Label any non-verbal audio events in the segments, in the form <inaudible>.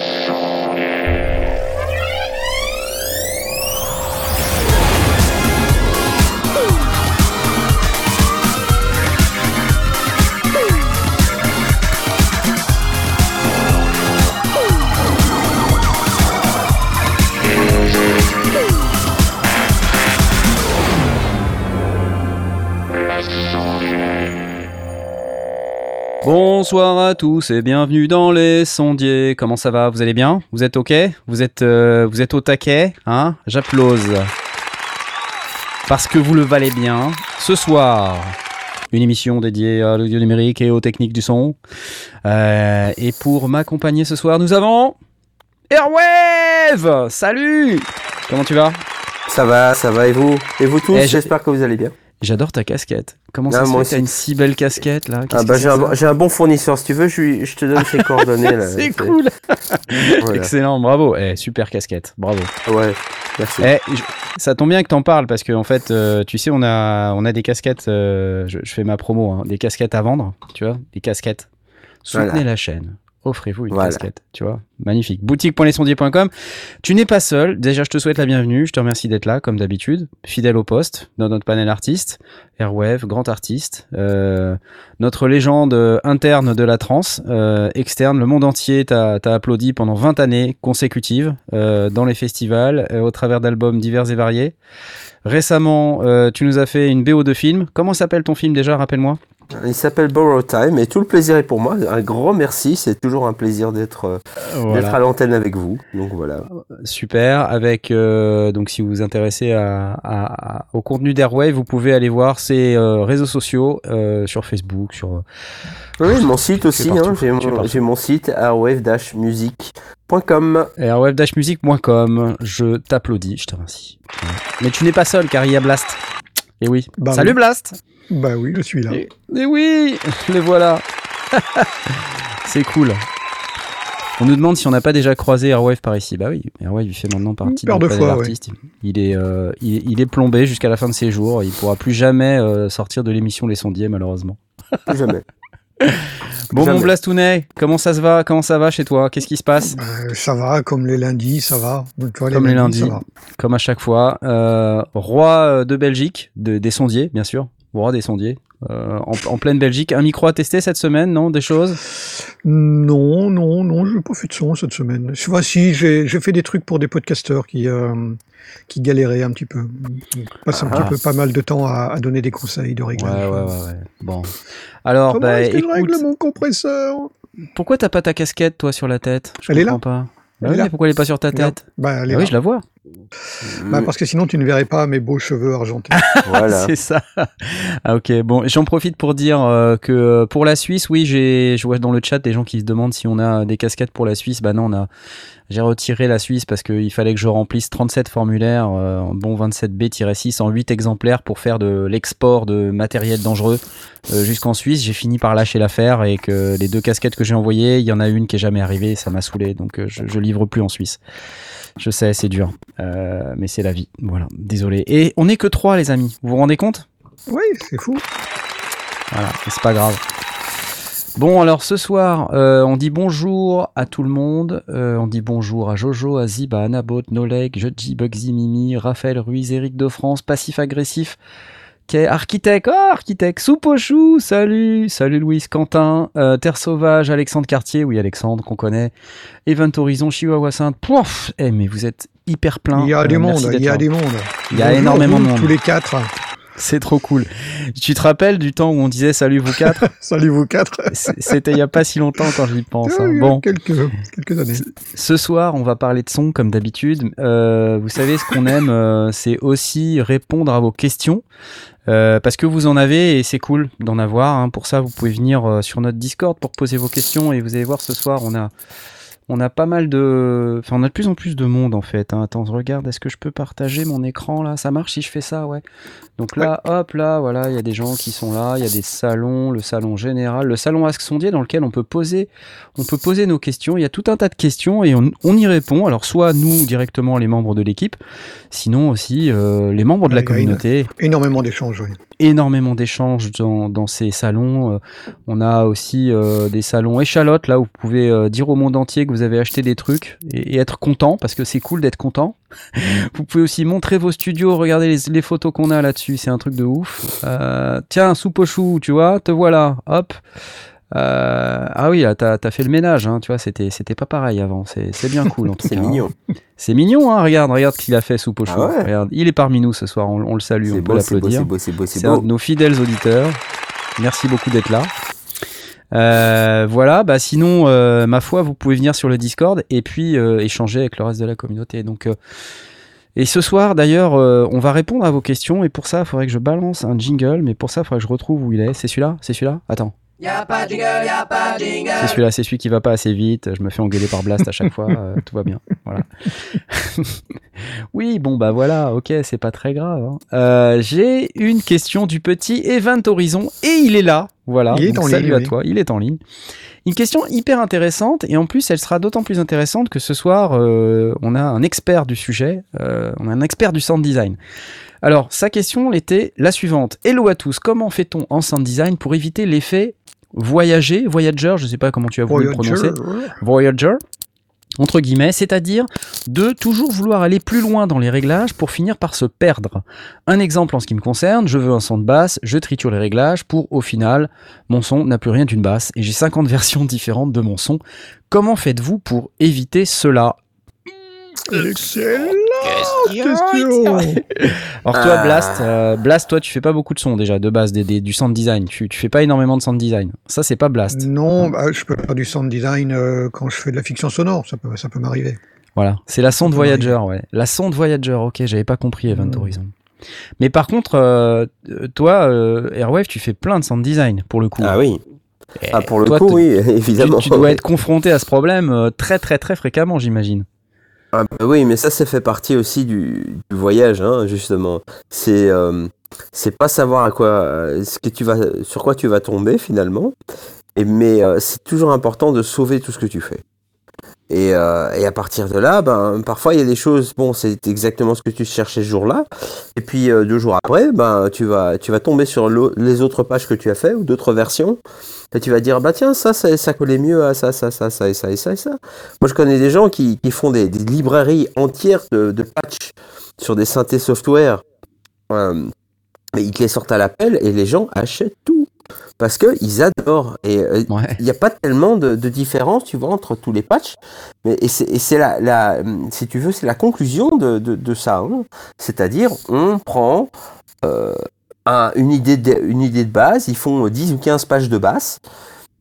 show. Bonsoir à tous et bienvenue dans les sondiers. Comment ça va? Vous allez bien? Vous êtes ok? Vous êtes euh, vous êtes au taquet Hein? J'applause. Parce que vous le valez bien. Ce soir, une émission dédiée à l'audio numérique et aux techniques du son. Euh, et pour m'accompagner ce soir, nous avons Airwave Salut Comment tu vas? Ça va, ça va et vous? Et vous tous? Eh, J'espère que vous allez bien. J'adore ta casquette. Comment Ah, ça se fait t'as une si belle casquette là? Ah bah j'ai un, bon fournisseur si tu veux, je, lui- je te donne ses <laughs> coordonnées là. C'est cool Voilà. Excellent, bravo. Eh, super casquette, bravo. Ouais, merci. Eh, je- ça tombe bien que t'en parles parce que en fait, euh, tu sais, on a, on a des casquettes. euh, je, je fais ma promo, hein, des casquettes à vendre, tu vois, des casquettes. Soutenez Voilà. la chaîne. Offrez-vous une Voilà. casquette, tu vois. Magnifique. Boutique.lesondiers.com. Tu n'es pas seul. Déjà, je te souhaite la bienvenue. Je te remercie d'être là, comme d'habitude. Fidèle au poste, dans notre panel artiste. Airwave, grand artiste. Euh, notre légende euh, interne de la trance. euh, externe, le monde entier t'a t'a applaudi pendant 20 années consécutives euh, dans les festivals, euh, au travers d'albums divers et variés. Récemment, euh, tu nous as fait une BO de film. Comment s'appelle ton film déjà Rappelle-moi? Il s'appelle Borrow Time et tout le plaisir est pour moi. Un grand merci, c'est toujours un plaisir d'être euh, à l'antenne avec vous. Donc voilà. Super. Avec euh, donc si vous vous intéressez à, à- à- au contenu d'Airwave, vous pouvez aller voir ses euh, réseaux sociaux euh, sur Facebook, sur Oui, mon site aussi, hein, j'ai mon, site airwave-music.com. airwave-music.com. Je t'applaudis, je te remercie. Mais tu n'es pas seul car il y a Blast. Et oui. Bah Salut oui. Blast. Bah oui, je suis là. Et, et oui, les voilà. <laughs> C'est cool. On nous demande si on n'a pas déjà croisé Airwave par ici. Bah oui, Airwave il fait maintenant partie de panel fois, ouais. artiste. Il est, euh, il, il est plombé jusqu'à la fin de ses jours. Il pourra plus jamais euh, sortir de l'émission Les Sondiers malheureusement. Plus jamais. <laughs> Bon Jamais. mon Blastounet, comment ça se va? Comment ça va chez toi? Qu'est-ce qui se passe? Bah, ça va, comme les lundis, ça va. Comme les lundis. ça va. Comme à chaque fois, euh, roi euh, de Belgique, de- des sondiers bien sûr, roi des sondiers. euh, en, en pleine Belgique, un micro à tester cette semaine, non Des choses? Non, non, non, je n'ai pas fait de son cette semaine. Je vois si j'ai fait des trucs pour des podcasteurs qui, euh, qui galéraient un petit peu. Ils passent un Ah. petit peu pas mal de temps à, à donner des conseils de Ouais, réglage. ouais, ouais, ouais. Bon. Alors, Comment bah, est-ce que je règle mon compresseur? pourquoi t'as pas ta casquette, toi, sur la tête? Je Elle est comprends pas. Bah Elle est là. mais pourquoi elle est pas sur ta tête? bah, elle est Ah Oui, là. je la vois. Bah, Parce que sinon, tu ne verrais pas mes beaux cheveux argentés. <laughs> Voilà. <laughs> C'est ça. Ah, ok. Bon, j'en profite pour dire euh, que euh, pour la Suisse, oui, j'ai, je vois dans le chat des gens qui se demandent si on a des casquettes pour la Suisse. Bah non, on a. J'ai retiré la Suisse parce qu'il fallait que je remplisse 37 formulaires, euh, en bon 27B-6 en 8 exemplaires pour faire de l'export de matériel dangereux euh, jusqu'en Suisse. J'ai fini par lâcher l'affaire et que les deux casquettes que j'ai envoyées, il y en a une qui est jamais arrivée, ça m'a saoulé, donc euh, je, je livre plus en Suisse. Je sais, c'est dur, Euh, mais c'est la vie. Voilà, désolé. Et on n'est que trois, les amis. Vous vous rendez compte? Oui, c'est fou. voilà, c'est pas grave. Bon, alors ce soir, euh, on dit bonjour à tout le monde. Euh, on dit bonjour à Jojo, à Zib, à Anabot, Noleg, Jeji, Bugsy, Mimi, Raphaël Ruiz, Eric de France, Passif Agressif, Kay, Architecte, oh, Architecte, Soupe au chou, salut, salut Louise, Quentin, euh, Terre Sauvage, Alexandre Cartier, oui, Alexandre, qu'on connaît, Event Horizon, Chihuahua Sainte, pouf, eh, mais vous êtes hyper plein. Il y a mondes, d'être il y a là. des mondes. Il y a énormément de monde. Tous les quatre. C'est trop cool. Tu te rappelles du temps où on disait salut vous quatre <laughs> Salut vous quatre. C'était il y a pas si longtemps quand j'y pense. hein. Bon, quelques, quelques années. ce soir, on va parler de son comme d'habitude. Euh, vous savez, ce qu'on aime, euh, c'est aussi répondre à vos questions. Euh, parce que vous en avez et c'est cool d'en avoir. hein. Pour ça, vous pouvez venir sur notre Discord pour poser vos questions et vous allez voir ce soir, on a, on a pas mal de, enfin, on a de plus en plus de monde en fait. hein. Attends, regarde, est-ce que je peux partager mon écran là? Ça marche si je fais ça, ouais. Donc là, hop, là, voilà, il y a des gens qui sont là, il y a des salons, le salon général, le salon Ask Sondier dans lequel on peut poser, on peut poser nos questions. Il y a tout un tas de questions et on, on y répond. Alors soit nous directement les membres de l'équipe, sinon aussi euh, les membres de la Ouais, communauté. Énormément d'échanges, oui. Énormément d'échanges dans, ces salons. Euh, on a aussi des salons échalotes, là où vous pouvez dire au monde entier que vous avez acheté des trucs et, être content, parce que c'est cool d'être content. <laughs> vous pouvez aussi montrer vos studios, regarder les, photos qu'on a là-dessus, c'est un truc de ouf. tiens, soupe au chou, tu vois, te voilà, hop. Euh, ah oui, t'as as fait le ménage, hein, tu vois, c'était c'était pas pareil avant. C'est bien cool en tout cas. C'est mignon. C'est mignon, hein, regarde, regarde ce qu'il a fait sous Pochou. Ah regarde, il est parmi nous ce soir, on, le salue, on peut l'applaudir. C'est un de nos fidèles auditeurs. Merci beaucoup d'être là. Euh, voilà, bah sinon, euh, ma foi, vous pouvez venir sur le Discord et puis échanger avec le reste de la communauté. Donc, et ce soir, d'ailleurs, on va répondre à vos questions et pour ça, il faudrait que je balance un jingle, mais pour ça, il faudrait que je retrouve où il est. C'est celui-là? C'est celui-là? Attends. Y'a pas de jingle, y'a pas de jingle. C'est celui-là, c'est celui qui va pas assez vite. Je me fais engueuler par Blast à chaque fois. <laughs> Euh, tout va bien. Voilà. <laughs> oui, bon, bah voilà, ok, c'est pas très grave. Hein. Euh, j'ai une question du petit Event Horizon et il est là. Voilà. Il est en salut à toi, il est en ligne. Une question hyper intéressante et en plus elle sera d'autant plus intéressante que ce soir euh, on a un expert du sujet, on a un expert du sound design. Alors, sa question était la suivante. Hello à tous, comment fait-on en sound design pour éviter l'effet voyager, voyager, je ne sais pas comment tu as voulu le prononcer, voyager, entre guillemets, c'est-à-dire de toujours vouloir aller plus loin dans les réglages pour finir par se perdre. Un exemple en ce qui me concerne, je veux un son de basse, je triture les réglages pour au final, mon son n'a plus rien d'une basse et j'ai 50 <laughs> versions différentes de mon son. Comment faites-vous pour éviter cela? Excellent. Alors toi, Blast, euh, Blast, toi, tu fais pas beaucoup de sons déjà de base, des, du sound design. Tu, tu fais pas énormément de sound design. Ça, c'est pas Blast. Non, bah, je peux faire du sound design euh, quand je fais de la fiction sonore. Ça peut, ça peut m'arriver. Voilà, c'est la sonde Voyager, ouais. La sonde Voyager. Ok, j'avais pas compris Event hmm. Horizon. Mais par contre, euh, toi, Airwave, tu fais plein de sound design pour le coup. Ah oui. ah, pour le coup, oui, évidemment. Tu, dois être <laughs> confronté à ce problème très, très, très fréquemment, j'imagine. Ah bah oui, mais ça, ça fait partie aussi du, voyage, hein, justement. C'est euh, c'est pas savoir à quoi, ce que tu vas, sur quoi tu vas tomber finalement, et, mais euh, c'est toujours important de sauver tout ce que tu fais. Et, euh, et, à partir de là, ben, parfois il y a des choses, bon, c'est exactement ce que tu cherchais ce jour-là. Et puis deux jours après, ben, tu, vas, tu vas tomber sur les autres pages que tu as fait ou d'autres versions. Et tu vas dire, bah tiens, ça, ça, ça collait mieux à ça, ça, ça, ça, et ça, et ça, et ça. Moi, je connais des gens qui, qui font des, librairies entières de, de patchs sur des synthés software. Euh, ils te les sortent à l'appel et les gens achètent. Parce qu'ils adorent. Et euh, il n'y a pas tellement de, de, différence, tu vois, entre tous les patchs. Mais, et c'est la, la, si tu veux, c'est la conclusion de, de, de ça. Hein. C'est-à-dire, on prend euh, une, idée de, une idée de base, ils font 10 ou 15 pages de basse,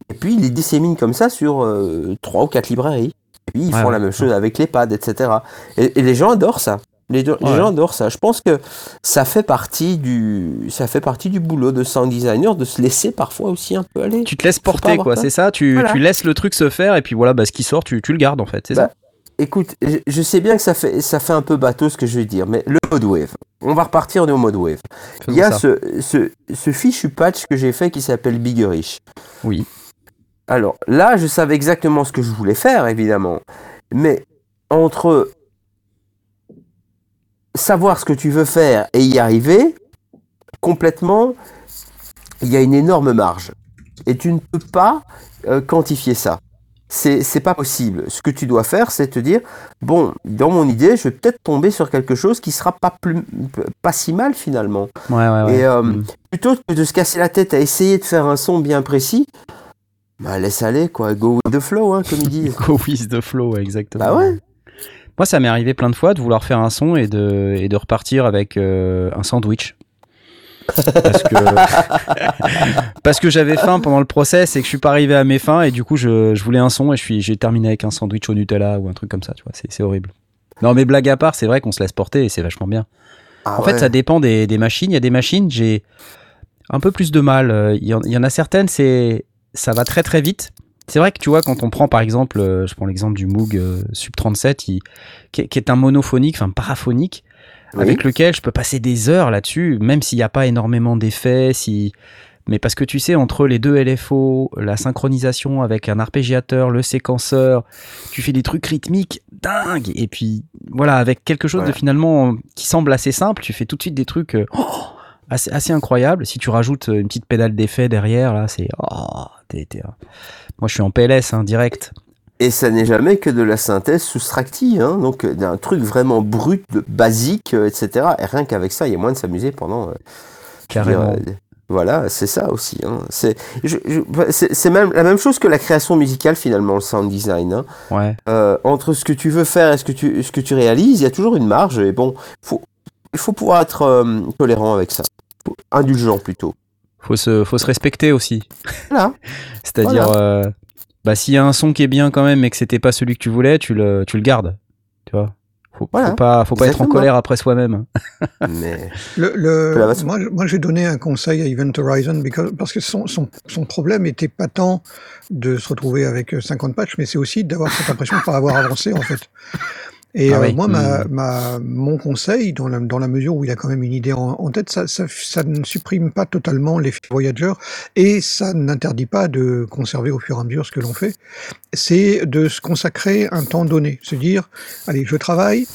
et puis ils les disséminent comme ça sur euh, 3 ou 4 librairies. Et puis ils font la même chose avec les pads, etc. Et, les gens adorent ça. Les, gens adorent ça. Je pense que ça fait partie du, ça fait partie du boulot de sound designer de se laisser parfois aussi un peu aller. Tu te laisses porter, quoi. C'est ça? Tu, tu, laisses le truc se faire et puis voilà, bah, ce qui sort, tu, tu le gardes en fait. C'est bah, ça? Écoute, je sais bien que ça fait, ça fait un peu bateau ce que je vais dire, mais le mode wave. On va repartir au mode wave. Il y a ce, ce, ce, fichu patch que j'ai fait qui s'appelle Biggerish. Oui. Alors là, je savais exactement ce que je voulais faire, évidemment. Mais entre savoir ce que tu veux faire et y arriver, complètement, il y a une énorme marge. Et tu ne peux pas euh, quantifier ça c'est pas possible. Ce que tu dois faire, c'est te dire bon, dans mon idée, je vais peut-être tomber sur quelque chose qui sera pas plus pas si mal finalement. Ouais, ouais, Et euh, mm. plutôt que de se casser la tête à essayer de faire un son bien précis, bah laisse aller quoi, go with the flow, hein, comme ils disent. <laughs> go with the flow, exactement. Bah ouais. Moi, ça m'est arrivé plein de fois de vouloir faire un son et de, et de repartir avec euh, un sandwich. Parce que <laughs> parce que j'avais faim pendant le process et que je suis pas arrivé à mes fins et du coup je, je voulais un son et je suis j'ai terminé avec un sandwich au Nutella ou un truc comme ça tu vois. C'est horrible. Non mais blague à part c'est vrai qu'on se laisse porter et c'est vachement bien. Ah en fait ça dépend des, des machines. Il y a des machines j'ai un peu plus de mal. Il y, en, il y en a certaines c'est ça va très très vite c'est vrai que tu vois, quand on prend par exemple, euh, je prends l'exemple du Moog euh, Sub 37, qui, qui, est un monophonique, enfin paraphonique, avec lequel je peux passer des heures là-dessus, même s'il n'y a pas énormément d'effets, si... Mais parce que tu sais, entre les deux LFO, la synchronisation avec un arpégiateur, le séquenceur, tu fais des trucs rythmiques dingues. Et puis, voilà, avec quelque chose de finalement qui semble assez simple, tu fais tout de suite des trucs... Oh, <gasps> assez, assez incroyable. Si tu rajoutes une petite pédale d'effet derrière, là, c'est. Oh, Moi, je suis en PLS, hein, direct. Et ça n'est jamais que de la synthèse soustractive, hein, donc euh, d'un truc vraiment brut, de- basique, euh, etc. Et rien qu'avec ça, il y a moins de s'amuser pendant. euh, dire, Carrément. euh, voilà, c'est ça aussi. Hein. C'est, je- c'est, même la même chose que la création musicale finalement, le sound design. Hein. Ouais. Euh, entre ce que tu veux faire et ce que tu, ce que tu réalises, il y a toujours une marge. Et bon, faut, il faut pouvoir être tolérant avec ça, indulgent plutôt. Faut se, faut se respecter aussi. Voilà. <laughs> C'est-à-dire, euh, bah, s'il y a un son qui est bien quand même, mais que c'était pas celui que tu voulais, tu le, tu le gardes. Tu vois. Faut, Voilà. faut pas, faut pas être en colère après soi-même. <laughs> Mais Le, moi, moi, j'ai donné un conseil à Event Horizon because- parce que son, son, son problème était pas tant de se retrouver avec euh, 50 patchs, mais c'est aussi d'avoir cette impression de pas avoir avancé en fait. Et Ah euh, moi, ma, Mm. ma, mon conseil, dans la, dans la mesure où il a quand même une idée en, en tête, ça, ça, ça ne supprime pas totalement l'effet Voyager et ça n'interdit pas de conserver au fur et à mesure ce que l'on fait. C'est de se consacrer un temps donné, se dire, allez, je travaille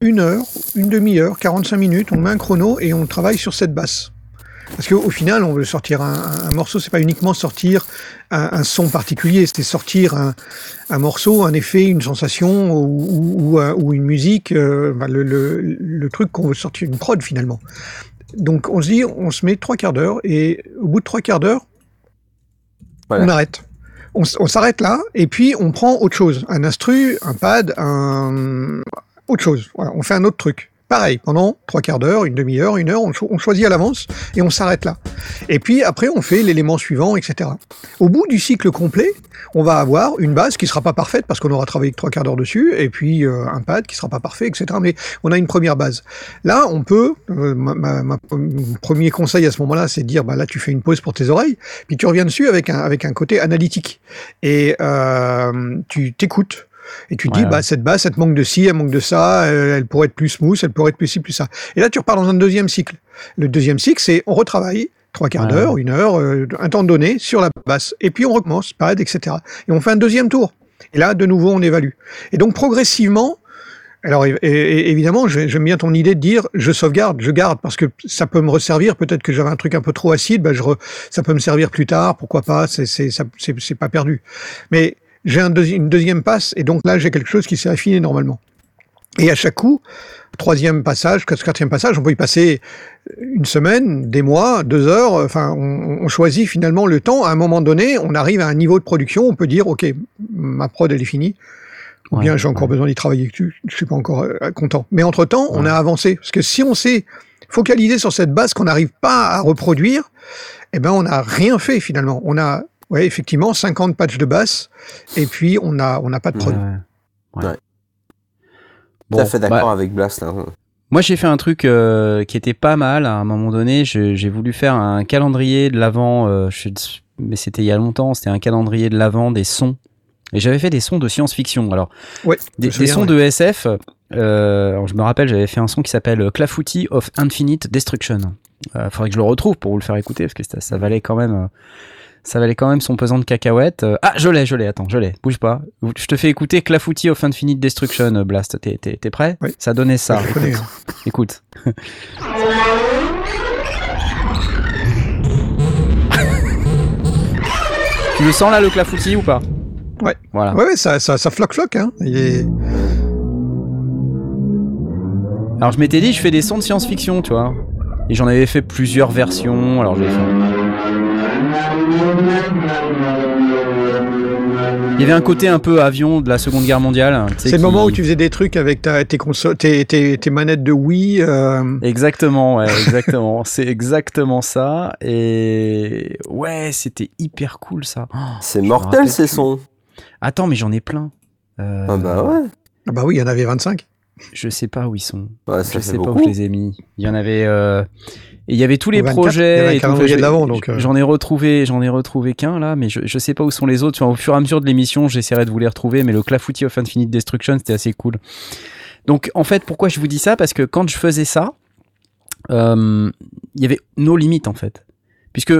une heure, une demi-heure, 45 minutes, on met un chrono et on travaille sur cette basse. Parce qu'au final, on veut sortir un, un morceau, c'est pas uniquement sortir un, un son particulier, c'était sortir un, un morceau, un effet, une sensation ou, ou, ou un- ou une musique, euh, bah, le, le, le truc qu'on veut sortir, une prod finalement. Donc on se dit, on se met trois quarts d'heure et au bout de trois quarts d'heure, Voilà. on arrête. On, s'arrête là et puis on prend autre chose, un instru, un pad, un autre chose. Voilà, on fait un autre truc. Pareil, pendant trois quarts d'heure, une demi-heure, une heure, on, cho- on choisit à l'avance et on s'arrête là. Et puis après, on fait l'élément suivant, etc. Au bout du cycle complet, on va avoir une base qui sera pas parfaite parce qu'on aura travaillé que trois quarts d'heure dessus, et puis euh, un pad qui sera pas parfait, etc. Mais on a une première base. Là, on peut. euh, ma- mon premier conseil à ce moment-là, c'est de dire, bah là, tu fais une pause pour tes oreilles, puis tu reviens dessus avec un avec un côté analytique et euh, tu t'écoutes. Et tu te Ouais, dis, ouais. bah, cette basse, elle te manque de ci, elle manque de ça, euh, elle pourrait être plus smooth, elle pourrait être plus ci, plus ça. Et là, tu repars dans un deuxième cycle. Le deuxième cycle, c'est on retravaille trois quarts Ouais, d'heure, une heure, euh, un temps donné sur la basse. Et puis on recommence, pad, etc. Et on fait un deuxième tour. Et là, de nouveau, on évalue. Et donc, progressivement, alors é- évidemment, j'ai- j'aime bien ton idée de dire je sauvegarde, je garde, parce que ça peut me resservir. Peut-être que j'avais un truc un peu trop acide, je re- ça peut me servir plus tard, pourquoi pas, c'est pas perdu. Mais j'ai un deuxi- une deuxième passe, et donc là, j'ai quelque chose qui s'est affiné normalement. Et à chaque coup, troisième passage, quatrième passage, on peut y passer une semaine, des mois, deux heures. Enfin, on, on choisit finalement le temps. À un moment donné, on arrive à un niveau de production. On peut dire, ok, ma prod elle est finie. Ou Ouais, bien j'ai encore ouais. besoin d'y travailler dessus. Je suis pas encore euh, content. Mais entre temps, on a avancé. Parce que si on s'est focalisé sur cette base qu'on n'arrive pas à reproduire, eh ben on n'a rien fait finalement. On a, ouais, effectivement, 50 patchs de basse, et puis on n'a on n'a pas de prod. Ouais, ouais. Ouais. Bon, tout à fait d'accord bah, avec Blast. hein. Moi, j'ai fait un truc euh, qui était pas mal à un moment donné. J'ai voulu faire un calendrier de l'avant, euh, mais c'était il y a longtemps. C'était un calendrier de l'avant des sons. Et j'avais fait des sons de science-fiction. Alors, Ouais, des, sons ouais. de SF. euh, alors je me rappelle, j'avais fait un son qui s'appelle Clafouti of Infinite Destruction. Euh, faudrait que je le retrouve pour vous le faire écouter parce que ça, ça valait quand même. Ça valait quand même son pesant de cacahuètes. Euh, ah, je l'ai, je l'ai, attends, je l'ai, bouge pas. Je te fais écouter Clafouti of Infinite Destruction, euh, Blast. T'es- T'es t'es prêt Oui. Ça donnait ça. Écoute. hein. écoute. <laughs> tu le sens là, le clafoutis ou pas? Ouais. Voilà. Ouais, ouais, ça, ça, ça floque. Hein. Il est... Alors je m'étais dit, je fais des sons de science-fiction, tu vois. Et j'en avais fait plusieurs versions. Alors j'avais fait. Il y avait un côté un peu avion de la Seconde Guerre mondiale. tu sais, C'est le moment où tu faisais des trucs avec ta, tes, consoles, tes, tes, tes manettes de Wii. euh, Exactement, ouais, <laughs> exactement. C'est exactement ça. Et ouais, c'était hyper cool ça. Oh, C'est mortel ces plus. sons. Attends, mais j'en ai plein. Euh, Ah bah ouais. Ah bah oui, il y en avait 25. Je sais pas où ils sont. Ouais, je ça sais pas où je les ai mis. Il y en avait. euh, Et il y avait tous les 24, projets. et tout. Enfin, euh. J'en ai retrouvé, j'en ai retrouvé qu'un là, mais je, je sais pas où sont les autres. Enfin, au fur et à mesure de l'émission, j'essaierai de vous les retrouver. Mais le Clafoutis of Infinite Destruction, c'était assez cool. Donc, en fait, pourquoi je vous dis ça? Parce que quand je faisais ça, euh, il y avait nos limites en fait, puisque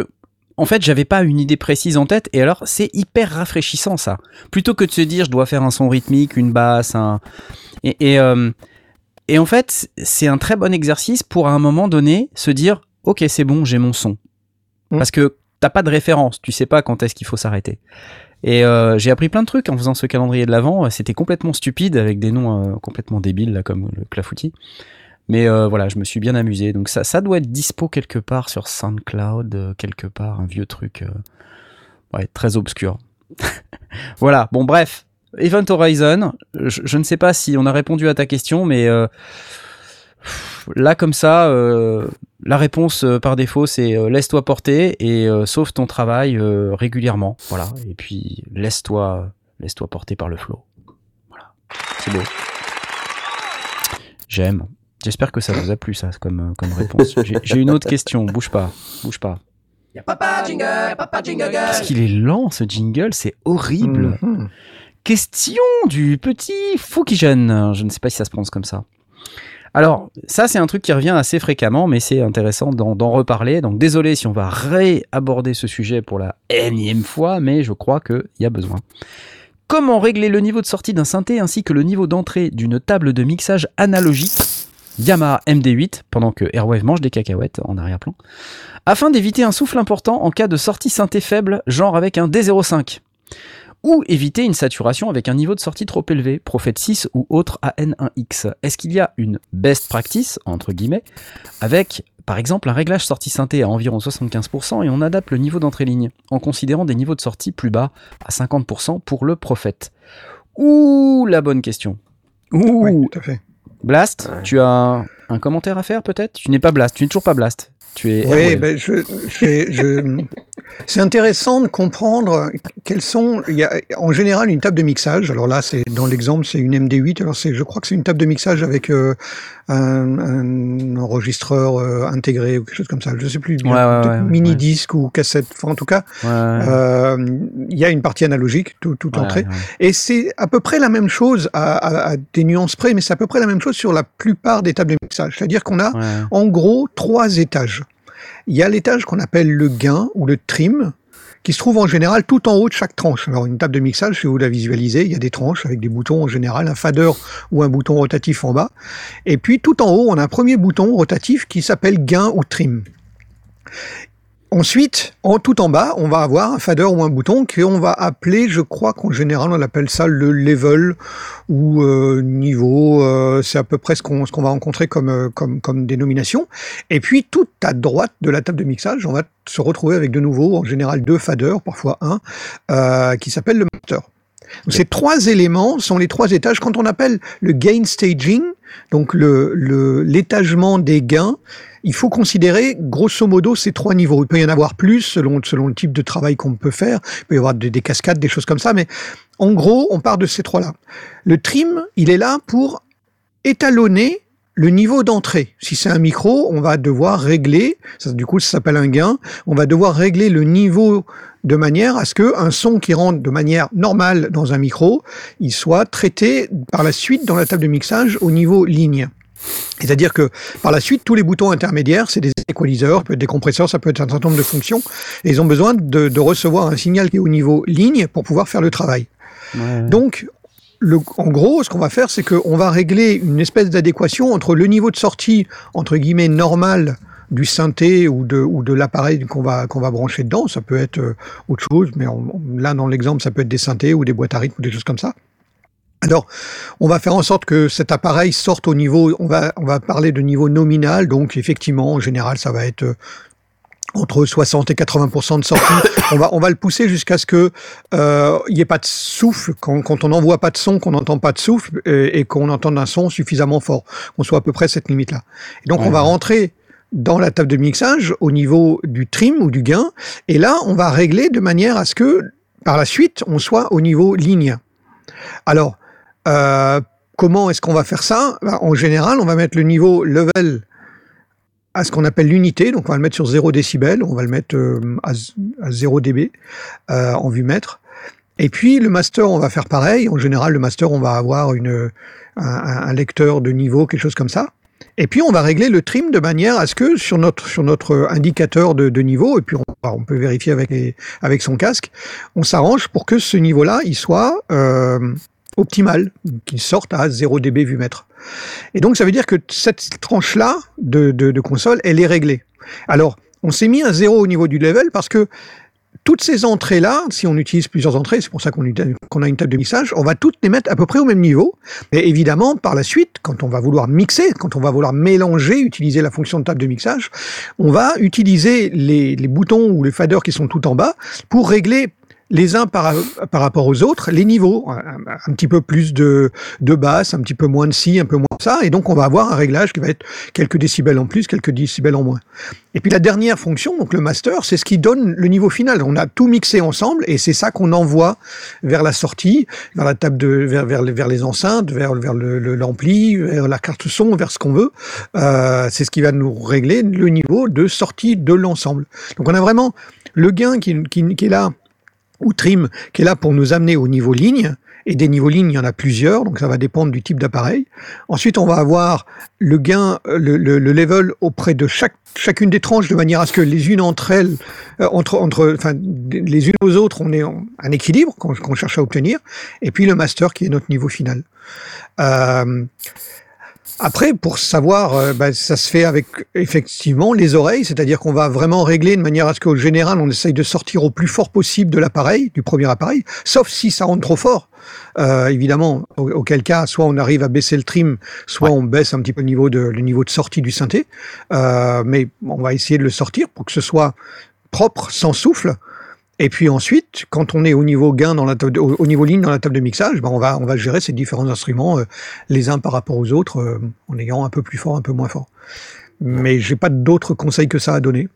en fait, j'avais pas une idée précise en tête, et alors c'est hyper rafraîchissant ça. Plutôt que de se dire, je dois faire un son rythmique, une basse, un et, et, euh, Et en fait, c'est un très bon exercice pour à un moment donné se dire, ok, c'est bon, j'ai mon son. Mm. Parce que t'as pas de référence, tu sais pas quand est-ce qu'il faut s'arrêter. Et euh, j'ai appris plein de trucs en faisant ce calendrier de l'avant. C'était complètement stupide avec des noms euh, complètement débiles là comme le clafoutis. Mais euh, voilà, je me suis bien amusé. Donc ça, ça doit être dispo quelque part sur SoundCloud, quelque part, un vieux truc, ouais, très obscur. <laughs> voilà. Bon, bref, Event Horizon. Je, je ne sais pas si on a répondu à ta question, mais euh, là comme ça, euh, la réponse euh, par défaut c'est euh, laisse-toi porter et euh, sauve ton travail euh, régulièrement. Voilà. Et puis laisse-toi, laisse-toi porter par le flow. Voilà. C'est beau. J'aime. J'espère que ça vous a plu ça comme, comme réponse. J'ai une autre question. Bouge pas, bouge pas. Y'a papa jingle, papa jingle Qu'est-ce qu'il est lent ce jingle, c'est horrible. Mhm. Question du petit Fukigen. Je ne sais pas si ça se prononce comme ça. Alors, ça, c'est un truc qui revient assez fréquemment, mais c'est intéressant d'en reparler. Donc, désolé si on va réaborder ce sujet pour la énième fois, mais je crois qu'il y a besoin. Comment régler le niveau de sortie d'un synthé ainsi que le niveau d'entrée d'une table de mixage analogique Yamaha MD8 pendant que Airwave mange des cacahuètes en arrière-plan afin d'éviter un souffle important en cas de sortie synthé faible, genre avec un D05 ou éviter une saturation avec un niveau de sortie trop élevé, Prophet 6 ou autre AN1X. Est-ce qu'il y a une best practice, entre guillemets, avec par exemple un réglage sortie synthé à environ 75% et on adapte le niveau d'entrée ligne, en considérant des niveaux de sortie plus bas à 50% pour le Prophet Ouh, la bonne question. Ouh, Oui, tout à fait. Blast, tu as un commentaire à faire peut-être? Tu n'es pas Blast, tu n'es toujours pas Blast. Tu es Oui, ben je, je- je- c'est intéressant de comprendre quels sont. Il y a en général une table de mixage. Alors là, c'est dans l'exemple, c'est une MD8. Alors c'est, je crois que c'est une table de mixage avec euh, un, un enregistreur euh, intégré ou quelque chose comme ça. Je sais plus. Ouais, ouais, ouais, mini disque ou cassette. Enfin, en tout cas, euh, il y a une partie analogique, tout, toute l'entrée. Et c'est à peu près la même chose à, à- à des nuances près, mais c'est à peu près la même chose sur la plupart des tables de mixage. C'est-à-dire qu'on a en gros trois étages. Il y a l'étage qu'on appelle le gain ou le trim, qui se trouve en général tout en haut de chaque tranche. Alors une table de mixage, si vous la visualisez, il y a des tranches avec des boutons en général, un fader ou un bouton rotatif en bas. Et puis tout en haut, on a un premier bouton rotatif qui s'appelle gain ou trim. Ensuite, en tout en bas, on va avoir un fader ou un bouton qu'on va appeler, je crois qu'en général on appelle ça le level ou euh, niveau. euh, c'est à peu près ce qu'on va rencontrer comme, euh, comme comme dénomination. Et puis tout à droite de la table de mixage, on va se retrouver avec de nouveau en général deux faders, parfois un, qui s'appelle le master. Ces trois éléments sont les trois étages. Quand on appelle le gain staging, donc le le- l'étagement des gains, il faut considérer grosso modo ces trois niveaux. Il peut y en avoir plus selon, selon le type de travail qu'on peut faire. Il peut y avoir des, des cascades, des choses comme ça, mais en gros, on part de ces trois-là. Le trim, il est là pour étalonner le niveau d'entrée. Si c'est un micro, on va devoir régler, ça, du coup ça s'appelle un gain, on va devoir régler le niveau de manière à ce que un son qui rentre de manière normale dans un micro, il soit traité par la suite dans la table de mixage au niveau ligne. C'est-à-dire que par la suite, tous les boutons intermédiaires, c'est des équaliseurs, ça peut être des compresseurs, ça peut être un certain nombre de fonctions, et ils ont besoin de, de recevoir un signal qui est au niveau ligne pour pouvoir faire le travail. Ouais. Donc, le, en gros, ce qu'on va faire, c'est qu'on va régler une espèce d'adéquation entre le niveau de sortie, entre guillemets, normal du synthé ou de, ou de l'appareil qu'on va, qu'on va brancher dedans. Ça peut être euh, autre chose, mais on- là, dans l'exemple, ça peut être des synthés ou des boîtes à rythme ou des choses comme ça. Alors, on va faire en sorte que cet appareil sorte au niveau, on va, on va parler de niveau nominal, donc effectivement, en général, ça va être euh, entre 60 et 80% de sortie. <coughs> on va, on va le pousser jusqu'à ce que euh, il n'y ait pas de souffle. Quand, quand on n'envoie pas de son, qu'on n'entend pas de souffle euh, et, qu'on entende un son suffisamment fort, qu'on soit à peu près à cette limite-là. Et donc, Ouais, on va rentrer dans la table de mixage au niveau du trim ou du gain. Et là, on va régler de manière à ce que, par la suite, on soit au niveau ligne. Alors, euh, comment est-ce qu'on va faire ça? Ben, En général, on va mettre le niveau level à ce qu'on appelle l'unité, donc on va le mettre sur 0 décibel, on va le mettre euh, à, z- à 0 dB euh, en vue mètre. Et puis le master, on va faire pareil. En général, le master, on va avoir un, lecteur de niveau, quelque chose comme ça. Et puis on va régler le trim de manière à ce que sur notre sur notre indicateur de, niveau, et puis on, on peut vérifier avec avec son casque, on s'arrange pour que ce niveau-là, il soit optimale, qui sortent à 0 dB vu mètre. Et donc ça veut dire que cette tranche-là de, console, elle est réglée. Alors, on s'est mis à zéro au niveau du level parce que toutes ces entrées-là, si on utilise plusieurs entrées, c'est pour ça qu'on a une table de mixage, on va toutes les mettre à peu près au même niveau. Mais évidemment, par la suite, quand on va vouloir mixer, quand on va vouloir mélanger, utiliser la fonction de table de mixage, on va utiliser les, les boutons ou les faders qui sont tout en bas pour régler les uns par, par rapport aux autres, les niveaux, un, petit peu plus de, de basse, un petit peu moins de ci, un peu moins de ça, et donc on va avoir un réglage qui va être quelques décibels en plus, quelques décibels en moins. Et puis la dernière fonction, donc le master, c'est ce qui donne le niveau final. On a tout mixé ensemble, et c'est ça qu'on envoie vers la sortie, vers la table de, vers, vers, vers les enceintes, vers, vers l'ampli, le, vers la carte son, vers ce qu'on veut. Euh, c'est ce qui va nous régler le niveau de sortie de l'ensemble. Donc on a vraiment le gain qui, qui, qui est là ou trim qui est là pour nous amener au niveau ligne. Et des niveaux lignes, il y en a plusieurs, donc ça va dépendre du type d'appareil. Ensuite, on va avoir le gain, le, le, le, level auprès de chacune des tranches de manière à ce que les unes entre elles, euh, entre, les unes aux autres, on ait un équilibre qu'on qu cherche à obtenir. Et puis le master qui est notre niveau final. Euh, après, pour savoir, euh, bah, ça se fait avec effectivement les oreilles, c'est-à-dire qu'on va vraiment régler de manière à ce qu'au général, on essaye de sortir au plus fort possible de l'appareil, du premier appareil, sauf si ça rentre trop fort. Euh, évidemment, auquel cas, soit on arrive à baisser le trim, soit ouais. on baisse un petit peu le niveau de, le niveau de sortie du synthé. Euh, mais on va essayer de le sortir pour que ce soit propre, sans souffle. Et puis ensuite, quand on est au niveau gain dans la table, au, au niveau ligne dans la table de mixage, ben on va on va gérer ces différents instruments euh, les uns par rapport aux autres euh, en ayant un peu plus fort, un peu moins fort. Mais j'ai pas d'autres conseils que ça à donner.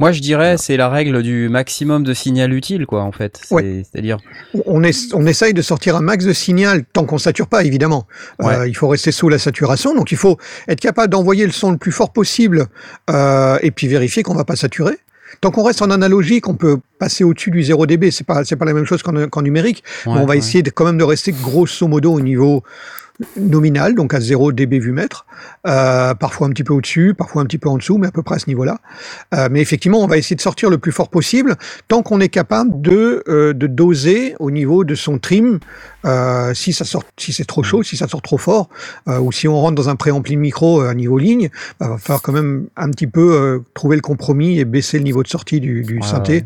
Moi, je dirais c'est la règle du maximum de signal utile, quoi, en fait. C'est-à-dire, ouais. on, est, on essaye de sortir un max de signal tant qu'on sature pas, évidemment. Ouais. Euh, il faut rester sous la saturation, donc il faut être capable d'envoyer le son le plus fort possible euh, et puis vérifier qu'on va pas saturer. Tant qu'on reste en analogique, on peut passer au-dessus du 0 dB. C'est pas c'est pas la même chose qu'en qu numérique. Ouais, on va ouais. essayer de, quand même de rester grosso modo au niveau nominal, donc à 0 dB vu mètre, euh, parfois un petit peu au-dessus, parfois un petit peu en dessous, mais à peu près à ce niveau-là. Euh, mais effectivement, on va essayer de sortir le plus fort possible, tant qu'on est capable de, euh, de doser au niveau de son trim, euh, si ça sort, si c'est trop chaud, si ça sort trop fort, euh, ou si on rentre dans un préampli de micro à niveau ligne, bah, va falloir quand même un petit peu trouver le compromis et baisser le niveau de sortie du, du synthé. Ouais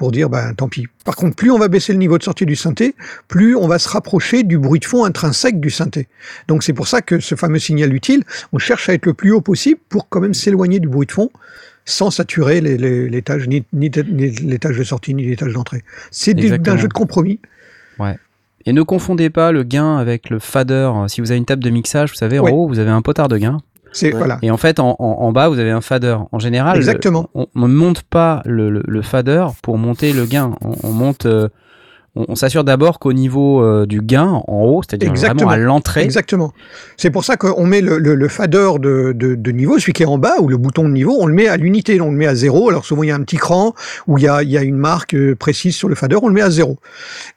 pour dire ben tant pis. Par contre, plus on va baisser le niveau de sortie du synthé, plus on va se rapprocher du bruit de fond intrinsèque du synthé. Donc c'est pour ça que ce fameux signal utile, on cherche à être le plus haut possible pour quand même s'éloigner du bruit de fond sans saturer les, les, les tâches, ni, ni, ni les tâches de sortie, ni les tâches d'entrée. C'est d'un jeu de compromis. Ouais. Et ne confondez pas le gain avec le fader. Si vous avez une table de mixage, vous savez, en ouais. haut, vous avez un potard de gain. C'est, voilà. Et en fait, en, en, en, bas, vous avez un fader. En général, Exactement. Le, on ne monte pas le, le, le, fader pour monter le gain. On, on monte. Euh, on, on s'assure d'abord qu'au niveau euh, du gain en haut, c'est-à-dire vraiment à l'entrée. Exactement. C'est pour ça qu'on met le, le, le fader de, de, de, niveau, celui qui est en bas, ou le bouton de niveau, on le met à l'unité, on le met à zéro. Alors souvent il y a un petit cran où il y a, il y a une marque euh, précise sur le fader, on le met à zéro.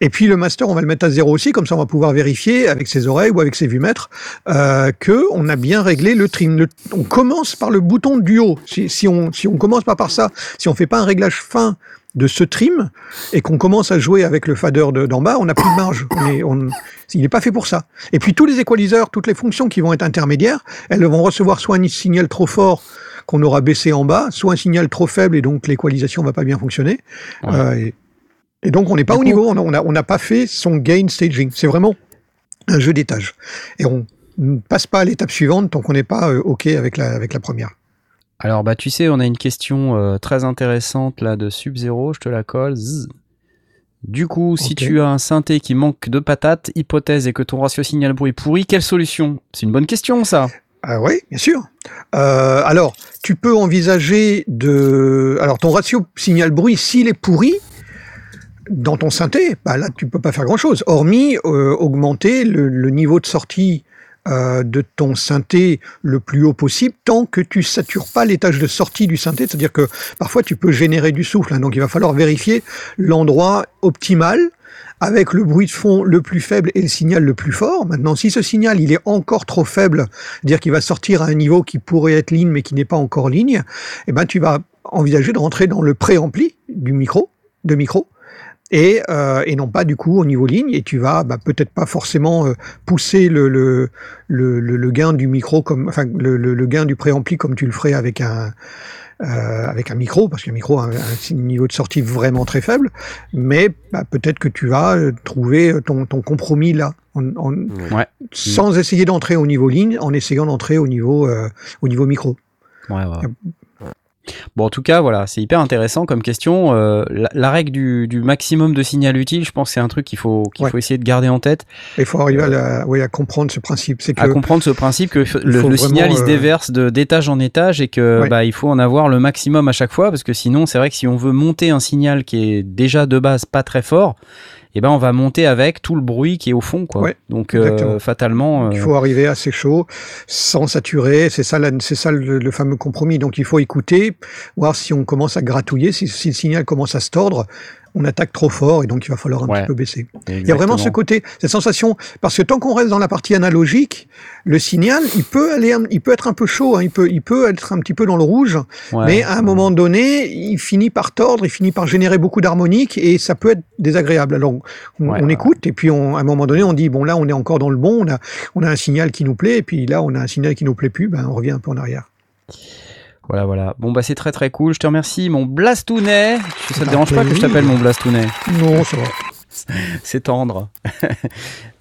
Et puis le master, on va le mettre à zéro aussi, comme ça on va pouvoir vérifier avec ses oreilles ou avec ses vumètres euh, que on a bien réglé le trim. Le, on commence par le bouton du haut. Si, si on si on commence pas par ça, si on fait pas un réglage fin de ce trim et qu'on commence à jouer avec le fader d'en bas, on n'a plus de marge. On est, on, il n'est pas fait pour ça. Et puis tous les équaliseurs, toutes les fonctions qui vont être intermédiaires, elles vont recevoir soit un signal trop fort qu'on aura baissé en bas, soit un signal trop faible et donc l'équalisation va pas bien fonctionner. Ouais. Euh, et, et, donc on n'est pas du au coup, niveau, on n'a on a pas fait son gain staging. C'est vraiment un jeu d'étage. Et on ne passe pas à l'étape suivante tant qu'on n'est pas euh, OK avec la, avec la première. Alors, bah, tu sais, on a une question euh, très intéressante là de Sub-Zero, je te la colle. Zzz. Du coup, si tu as un synthé qui manque de patates, hypothèse, et que ton ratio signal-bruit pourri, quelle solution? C'est une bonne question, ça. Ah oui, bien sûr. Euh, alors, tu peux envisager de... Alors, ton ratio signal-bruit, s'il est pourri, dans ton synthé, bah là, tu peux pas faire grand-chose, hormis euh, augmenter le, le, niveau de sortie euh, de ton synthé le plus haut possible tant que tu satures pas l'étage de sortie du synthé. C'est-à-dire que parfois tu peux générer du souffle, hein, donc il va falloir vérifier l'endroit optimal avec le bruit de fond le plus faible et le signal le plus fort. Maintenant, si ce signal il est encore trop faible, dire qu'il va sortir à un niveau qui pourrait être ligne mais qui n'est pas encore ligne, eh ben tu vas envisager de rentrer dans le préampli du micro, de micro, et, euh, et non pas du coup au niveau ligne. Et tu vas bah, peut-être pas forcément euh, pousser le, le, le, le, gain du micro comme, enfin le, le, gain du préampli comme tu le ferais avec un euh, avec un micro, parce qu'un micro a un, niveau de sortie vraiment très faible, mais bah, peut-être que tu vas trouver ton, ton compromis là, en, en, Ouais. sans essayer d'entrer au niveau ligne, en essayant d'entrer au niveau euh, au niveau micro. Ouais, ouais. Bon, en tout cas, voilà, c'est hyper intéressant comme question. Euh, la, la règle du, du maximum de signal utile, je pense que c'est un truc qu'il faut, qu'il Ouais. faut essayer de garder en tête, Il faut arriver à, la- oui, à comprendre ce principe. C'est à comprendre ce principe que le, le signal il se euh, déverse de d'étage en étage et que Ouais. bah il faut en avoir le maximum à chaque fois parce que sinon c'est vrai que si on veut monter un signal qui est déjà de base pas très fort, et ben on va monter avec tout le bruit qui est au fond quoi. Ouais, Donc euh, fatalement. il euh, faut arriver assez chaud, sans saturer. C'est ça, c'est ça le, le fameux compromis. Donc il faut écouter, voir si on commence à gratouiller, si, si le signal commence à se tordre. On attaque trop fort et donc il va falloir un Ouais. petit peu baisser. Il y a vraiment ce côté, cette sensation, parce que tant qu'on reste dans la partie analogique, le signal, il peut aller, il peut être un peu chaud, hein, il peut, il peut être un petit peu dans le rouge, Ouais. mais à un moment donné, il finit par tordre, il finit par générer beaucoup d'harmoniques et ça peut être désagréable. Alors, on, écoute et puis on, à un moment donné, on dit bon là, on est encore dans le bon, on a, on a un signal qui nous plaît et puis là, on a un signal qui nous plaît plus, ben on revient un peu en arrière. Voilà, voilà. Bon, bah, c'est très très cool. Je te remercie, mon Blastounet. Ça te Bah, dérange pas que je t'appelle mon Blastounet Non, ça va. <laughs> C'est tendre. <laughs>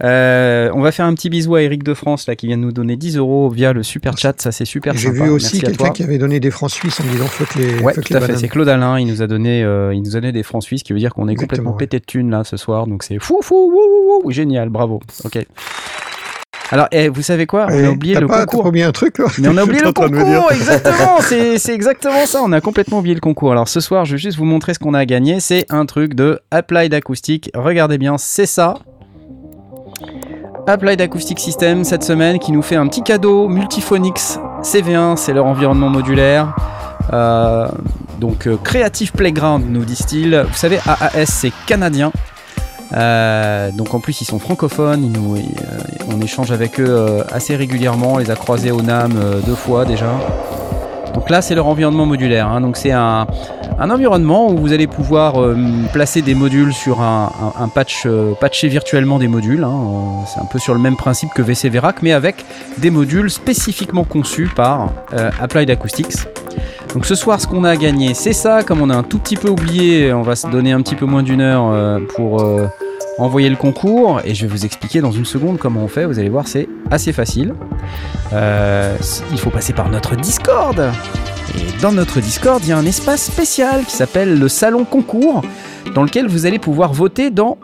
Euh, on va faire un petit bisou à Eric de France, là, qui vient de nous donner 10 euros via le super chat. Ça, c'est super J'ai vu aussi quelqu'un qui avait donné des francs suisses en disant fuck les, Ouais, fuck tout les à fait. C'est Claude Alain. Il nous a donné, euh, il nous a donné des francs suisses, qui veut dire qu'on est Exactement, complètement ouais. pété de thunes là ce soir. Donc c'est fou, fou, wou, wou, wou. génial, bravo. Ok. Alors, eh, vous savez quoi? On a oublié le pas, concours. oublié un truc là Mais on a oublié le concours, exactement, <laughs> c'est c'est exactement ça, on a complètement oublié le concours. Alors ce soir, je vais juste vous montrer ce qu'on a gagné, c'est un truc de Applied Acoustic, regardez bien, c'est ça. Applied Acoustic System cette semaine qui nous fait un petit cadeau Multiphonics CV1, c'est leur environnement modulaire. Euh, donc euh, Creative Playground nous disent-ils. Vous savez, AAS c'est canadien. Euh, donc en plus ils sont francophones, euh, on échange avec eux euh, assez régulièrement, on les a croisés au NAM deux fois déjà. Donc là c'est leur environnement modulaire, hein. donc c'est un, environnement où vous allez pouvoir placer des modules sur un, patch, patcher virtuellement des modules. hein. C'est un peu sur le même principe que VC Verac, mais avec des modules spécifiquement conçus par Applied Acoustics. Donc ce soir, ce qu'on a à gagner, c'est ça. Comme on a un tout petit peu oublié, on va se donner un petit peu moins d'une heure pour envoyer le concours. Et je vais vous expliquer dans une seconde comment on fait. Vous allez voir, c'est assez facile. Euh, il faut passer par notre Discord. Et dans notre Discord, il y a un espace spécial qui s'appelle le Salon Concours, dans lequel vous allez pouvoir voter dans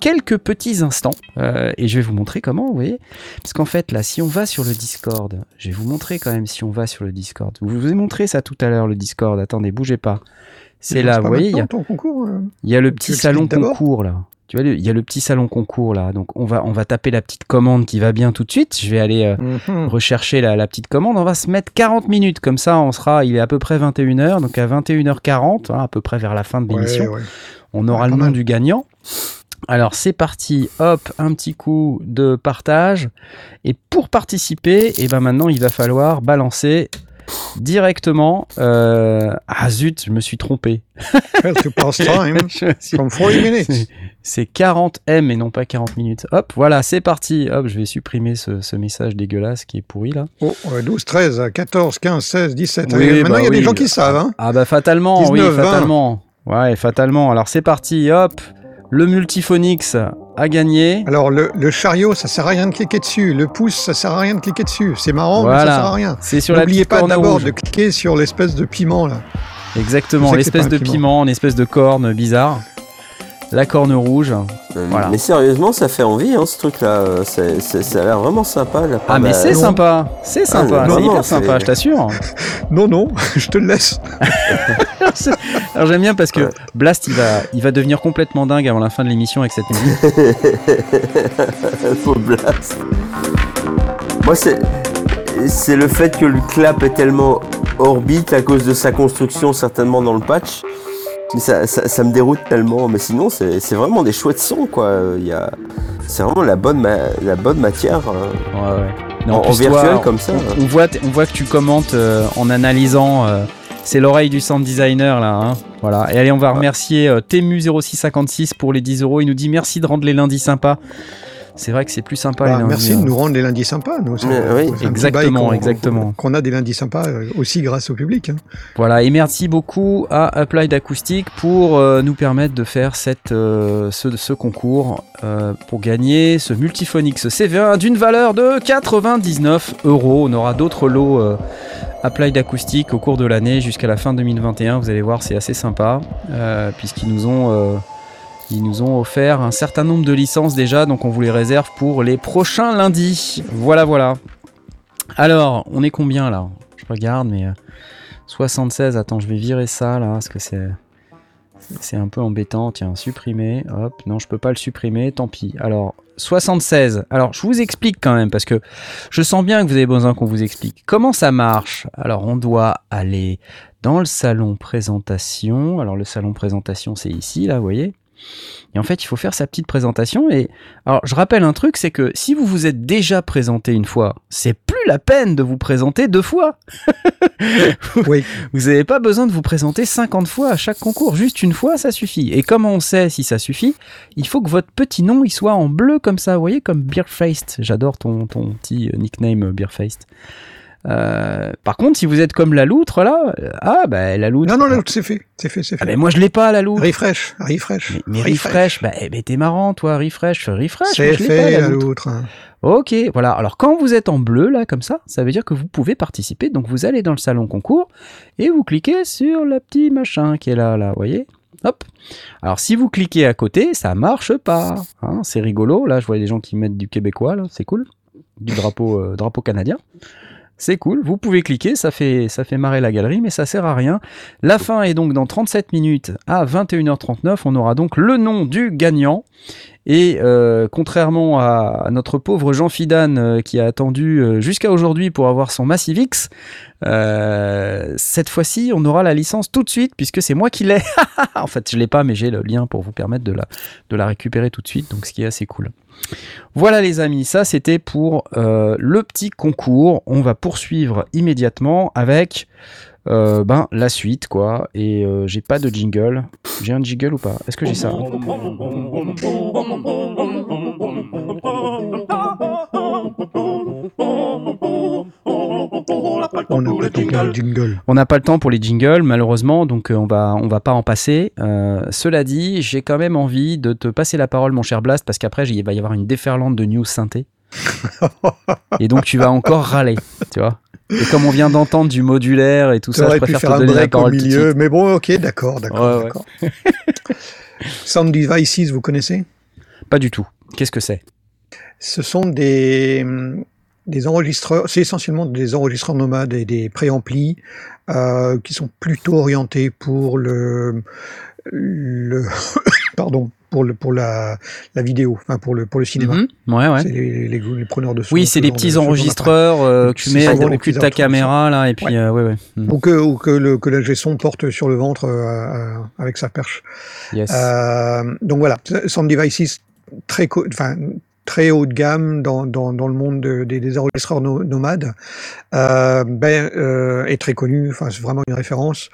quelques petits instants. Euh, et je vais vous montrer comment, vous voyez. Parce qu'en fait, là, si on va sur le Discord, je vais vous montrer quand même si on va sur le Discord. Je vous ai montré ça tout à l'heure, le Discord. Attendez, bougez pas. C'est là, vous voyez, il y a, maintenant, ton concours euh il y a le petit salon concours là. Tu vois, il y a le petit salon concours là. Donc on va, on va taper la petite commande qui va bien tout de suite. Je vais aller euh, Mhm. rechercher la, la petite commande. On va se mettre 40 minutes. Comme ça, on sera, il est à peu près 21h. Donc à 21h40, hein, à peu près vers la fin de l'émission, Ouais, ouais. on aura Ouais, le nom du gagnant. Alors c'est parti, hop, un petit coup de partage. Et pour participer, et ben maintenant il va falloir balancer directement. euh, Ah zut, je me suis trompé. Well, pass time Je me suis- from 40 minutes. C'est 40 M et non pas 40 minutes. Hop, voilà, c'est parti. Hop, je vais supprimer ce, ce message dégueulasse qui est pourri là. Oh, ouais, 12, 13, 14, 15, 16, 17. Oui, Maintenant, bah il y a des oui. gens qui savent. Hein. Ah bah fatalement, oui, 19, 20. fatalement. Ouais, fatalement. Alors c'est parti, hop. Le Multiphonix a gagné. Alors, le, le chariot, ça sert à rien de cliquer dessus. Le pouce, ça sert à rien de cliquer dessus. C'est marrant, mais ça sert à rien. C'est sur la N'oubliez pas d'abord de cliquer sur l'espèce de piment là. Exactement, l'espèce de piment. piment, une espèce de corne bizarre. La corne rouge. Euh, Voilà. Mais sérieusement, ça fait envie, hein, ce truc-là. C'est- c'est- ça a l'air vraiment sympa. La Ah mais bah, c'est non. sympa, c'est sympa, Ah, c'est vraiment, hyper sympa, c'est- je t'assure. <laughs> Non, non, <laughs> je te le laisse. <laughs> Alors j'aime bien parce que Ouais. Blast il va, il va devenir complètement dingue avant la fin de l'émission avec cette musique. Faux blast. Moi, c'est c'est le fait que le clap est tellement orbite à cause de sa construction, certainement dans le patch. Ça, ça, ça me déroute tellement, mais sinon c'est vraiment des chouettes sons quoi. Il y a, c'est vraiment la bonne, la bonne matière. Ouais, ouais. Mais En- virtuel toi, comme ça, On, hein. on voit, on voit que tu commentes euh, en analysant euh, C'est l'oreille du sound designer là. Hein. Voilà. Et allez, on va remercier euh, Temu0656 pour les 10 euros. Il nous dit merci de rendre les lundis sympas. C'est vrai que c'est plus sympa Bah, les lundis. merci de hein. nous rendre les lundis sympas. Nous, oui, exactement, exactement. Qu'on a des lundis sympas euh, aussi grâce au public. hein. Voilà, et merci beaucoup à Applied Acoustic pour euh, nous permettre de faire cette, euh, ce, ce concours euh, pour gagner ce Multiphonix CV1 d'une valeur de 99 euros. On aura d'autres lots euh, Applied Acoustic au cours de l'année jusqu'à la fin 2021. Vous allez voir, c'est assez sympa euh, puisqu'ils nous ont. Euh, ils nous ont offert un certain nombre de licences déjà, donc on vous les réserve pour les prochains lundis. Voilà, voilà. Alors, on est combien là? Je regarde, mais euh, 76. Attends, je vais virer ça là, parce que c'est c'est un peu embêtant. Tiens, supprimer. Hop, non, je peux pas le supprimer. Tant pis. Alors, 76. Alors, je vous explique quand même, parce que je sens bien que vous avez besoin qu'on vous explique comment ça marche? Alors, on doit aller dans le salon présentation. Alors, le salon présentation, c'est ici, là, vous voyez. Et en fait, il faut faire sa petite présentation. Et alors, je rappelle un truc, c'est que si vous vous êtes déjà présenté une fois, c'est plus la peine de vous présenter deux fois. <laughs> Oui. Vous n'avez pas besoin de vous présenter 50 fois à chaque concours, juste une fois, ça suffit. Et comment on sait si ça suffit Il faut que votre petit nom il soit en bleu comme ça, vous voyez, comme Beerfaced. J'adore ton, ton petit euh, nickname euh, Beerfaced. Euh, par contre, si vous êtes comme la loutre là, euh, ah bah la loutre. Non, non, l'autre, c'est fait. C'est fait, c'est Ah, fait. mais moi je l'ai pas la loutre. Refresh, refresh. Mais, mais refresh, bah eh t'es marrant toi, refresh, refresh. C'est pas, fait, la la loutre. loutre. Ok, voilà. Alors quand vous êtes en bleu là comme ça, ça veut dire que vous pouvez participer. Donc vous allez dans le salon concours et vous cliquez sur le petit machin qui est là, là, vous voyez? Hop. Alors si vous cliquez à côté, ça marche pas. hein. c'est rigolo. Là, je vois des gens qui mettent du québécois là, c'est cool. Du drapeau, euh, drapeau canadien. C'est cool, vous pouvez cliquer, ça fait, marrer la galerie, mais ça sert à rien. La fin est donc dans 37 minutes à 21h39. On aura donc le nom du gagnant. Et euh, contrairement à, notre pauvre Jean Fidan euh, qui a attendu euh, jusqu'à aujourd'hui pour avoir son Massive X, cette fois-ci on aura la licence tout de suite puisque c'est moi qui l'ai. <laughs> en fait je l'ai pas mais j'ai le lien pour vous permettre de la, de la récupérer tout de suite donc ce qui est assez cool. Voilà les amis, ça c'était pour euh, le petit concours. On va poursuivre immédiatement avec euh, ben, la suite quoi. Et euh, j'ai pas de jingle. J'ai un jingle ou pas Est-ce que j'ai ça le temps pour le jingle. On n'a pas le temps pour les jingles, malheureusement, donc euh, on va, on va pas en passer. Euh, cela dit, j'ai quand même envie de te passer la parole, mon cher Blast, parce qu'après, il va y avoir une déferlante de news synthé. <laughs> et donc, tu vas encore râler, tu vois. Et comme on vient d'entendre du modulaire et tout ça, je préfère faire te donner la break au milieu, mais bon, ok, d'accord, d'accord, Ouais, ouais. d'accord. <laughs> Sound Devices, vous connaissez? Pas du tout. Qu'est-ce que c'est? Ce sont des, des enregistreurs, c'est essentiellement des enregistreurs nomades et des préamplis euh, qui sont plutôt orientés pour le, le <coughs> pardon, pour le pour la, la vidéo, enfin pour le pour le cinéma. Mhm. Ouais, ouais. C'est les, les, les preneurs de son. Oui, ce c'est des de- petits enregistreurs euh, que tu mets au cul de ta caméra, là, et puis, Ouais. euh, ouais, ouais. Mhm. Ou que, ou que le que l'ingé son porte sur le ventre euh, avec sa perche. Yes. Donc voilà, Sound Devices très, enfin, très haut de gamme dans, dans, dans le monde de- des, des enregistreurs no- nomades, euh, ben, euh, est très connu, enfin, c'est vraiment une référence.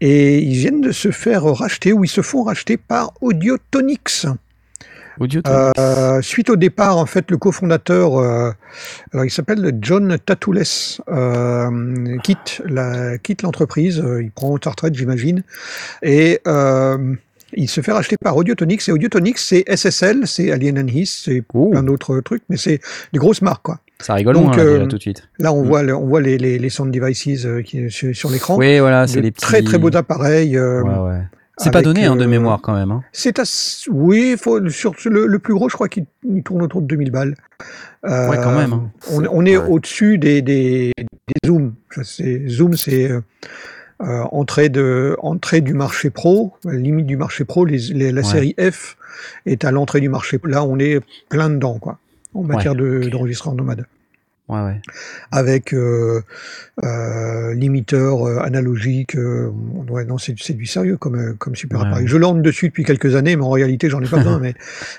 Et ils viennent de se faire racheter, ou ils se font racheter par Audiotonix. Audio Euh, suite au départ, en fait, le cofondateur, euh, alors il s'appelle John Tatoules, euh, quitte la quitte l'entreprise, il prend sa retraite, j'imagine, et il se fait racheter par Audiotonix. Et Audiotonix, c'est SSL, c'est Alien and His, c'est Ouh. plein d'autres trucs, mais c'est des grosses marques, quoi. Ça rigole donc, là, euh, déjà, tout de suite. Là, on Mm. voit, le- on voit les, les, les sound devices euh, qui, sur, sur l'écran. Oui, voilà, c'est les petits. Très très beaux appareils. euh, Ouais, ouais. C'est pas donné hein, de euh, mémoire quand même. Hein. C'est. Oui, faut, sur le, le plus gros, je crois qu'il il tourne autour de 2000 balles. Euh, Ouais, quand même. hein. On, on est Ouais. au-dessus des, des, des Zoom. Ça, c'est- Zoom, c'est euh, entrée, de, entrée du marché pro, limite du marché pro. Les, les- la Ouais. série F est à l'entrée du marché. Là, on est plein dedans, quoi, en matière de- ok. d'enregistrement nomade. Ouais, ouais. avec euh, euh, limiteur euh, analogique. ouais, non, c'est du sérieux comme, comme super Ouais, appareil. Je lande dessus depuis quelques années, mais en réalité, j'en ai pas besoin, <laughs> mais,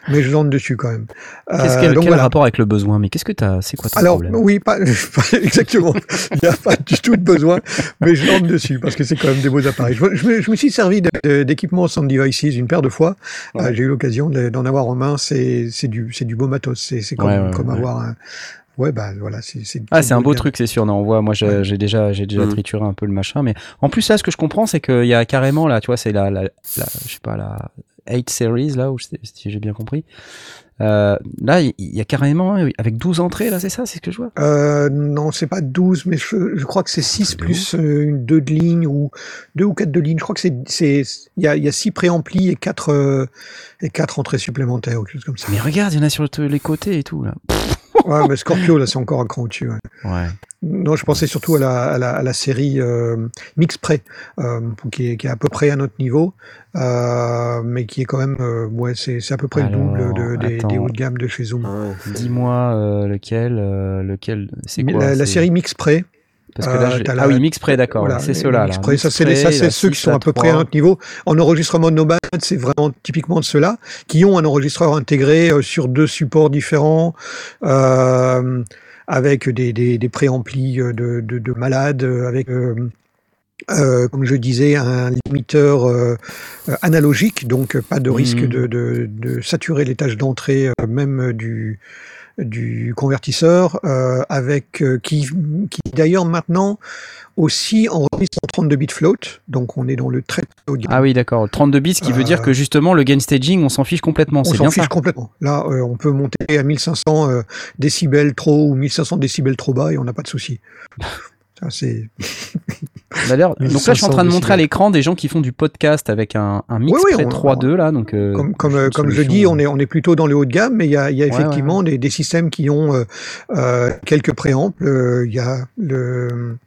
mais je lande dessus quand même. Qu'est-ce quel, voilà. rapport avec le besoin? Mais qu'est-ce que t'as? C'est quoi ton Alors, problème? oui, pas, <laughs> pas exactement. Il n'y a pas du tout de besoin, mais je lande dessus parce que c'est quand même des beaux appareils. Je, je me, je me suis servi d'équipement Sound Devices une paire de fois. J'ai eu l'occasion de- d'en avoir en main. C'est du, beau matos. C'est comme, avoir un. Ouais, bah voilà, c'est. Ah, c'est un beau bien. truc, c'est sûr. Non, on voit. Moi, j'ai Ouais. déjà, j'ai déjà Mm. trituré un peu le machin, mais en plus là, ce que je comprends, c'est qu'il y a carrément là, tu vois, c'est la, la, la- je sais pas, la 8 series là, où si j'ai bien compris. Euh, là, il y a carrément avec 12 entrées là, c'est ça, c'est ce que je vois? Euh, non, c'est pas 12, mais je, je crois que c'est 6 C'est de plus euh, une 2 de ligne ou 2 ou 4 de ligne. Je crois que c'est, c'est, il y a, il y a 6 préamplis et 4, euh, et 4 entrées supplémentaires ou quelque chose comme ça. Mais regarde, il y en a sur le- les côtés et tout là. Ouais, mais Scorpio, là, c'est encore un cran au-dessus. ouais. Ouais. Non, je pensais surtout à la, à la, à la série euh, Mix euh, qui, est, qui est à peu près à notre niveau, euh, mais qui est quand même, euh, ouais, c'est, c'est à peu près Alors, le double de, des, des hauts de gamme de chez Zoom. Ah ouais. Dis-moi euh, lequel, euh, lequel, c'est quoi la, série Mix Parce que là, euh, ah la- oui, mix près, d'accord. Voilà, c'est ceux-là. ça, c'est ceux qui 6 sont à peu près à notre niveau. En enregistrement nomade, c'est vraiment typiquement de ceux-là, qui ont un enregistreur intégré euh, sur deux supports différents, euh, avec des, des, des préamplis de, de, de malades, avec, euh, euh, comme je disais, un limiteur euh, analogique, donc pas de risque Mhm. de, de, de saturer les tâches d'entrée, euh, même du du convertisseur euh, avec euh, qui, qui d'ailleurs maintenant aussi enregistre en 32 bits float donc on est dans le très. Ah oui, d'accord. 32 bits, ce qui veut Euh, dire que justement, le gain staging, on s'en fiche complètement. on s'en fiche ça. complètement là euh, on peut monter à 1500 euh, décibels trop ou 1500 décibels trop bas et on n'a pas de souci <laughs> ça c'est D'ailleurs, donc là, je suis en 1500 train de montrer à l'écran des gens qui font du podcast avec un, un mix Oui, oui, près on- 3.2 là. Donc, euh, comme, comme, euh, comme je dis, euh, on est, on est plutôt dans le haut de gamme, mais il y a, y a Ouais, effectivement Des, des systèmes qui ont euh, euh, quelques préamples. Euh, Il y a le.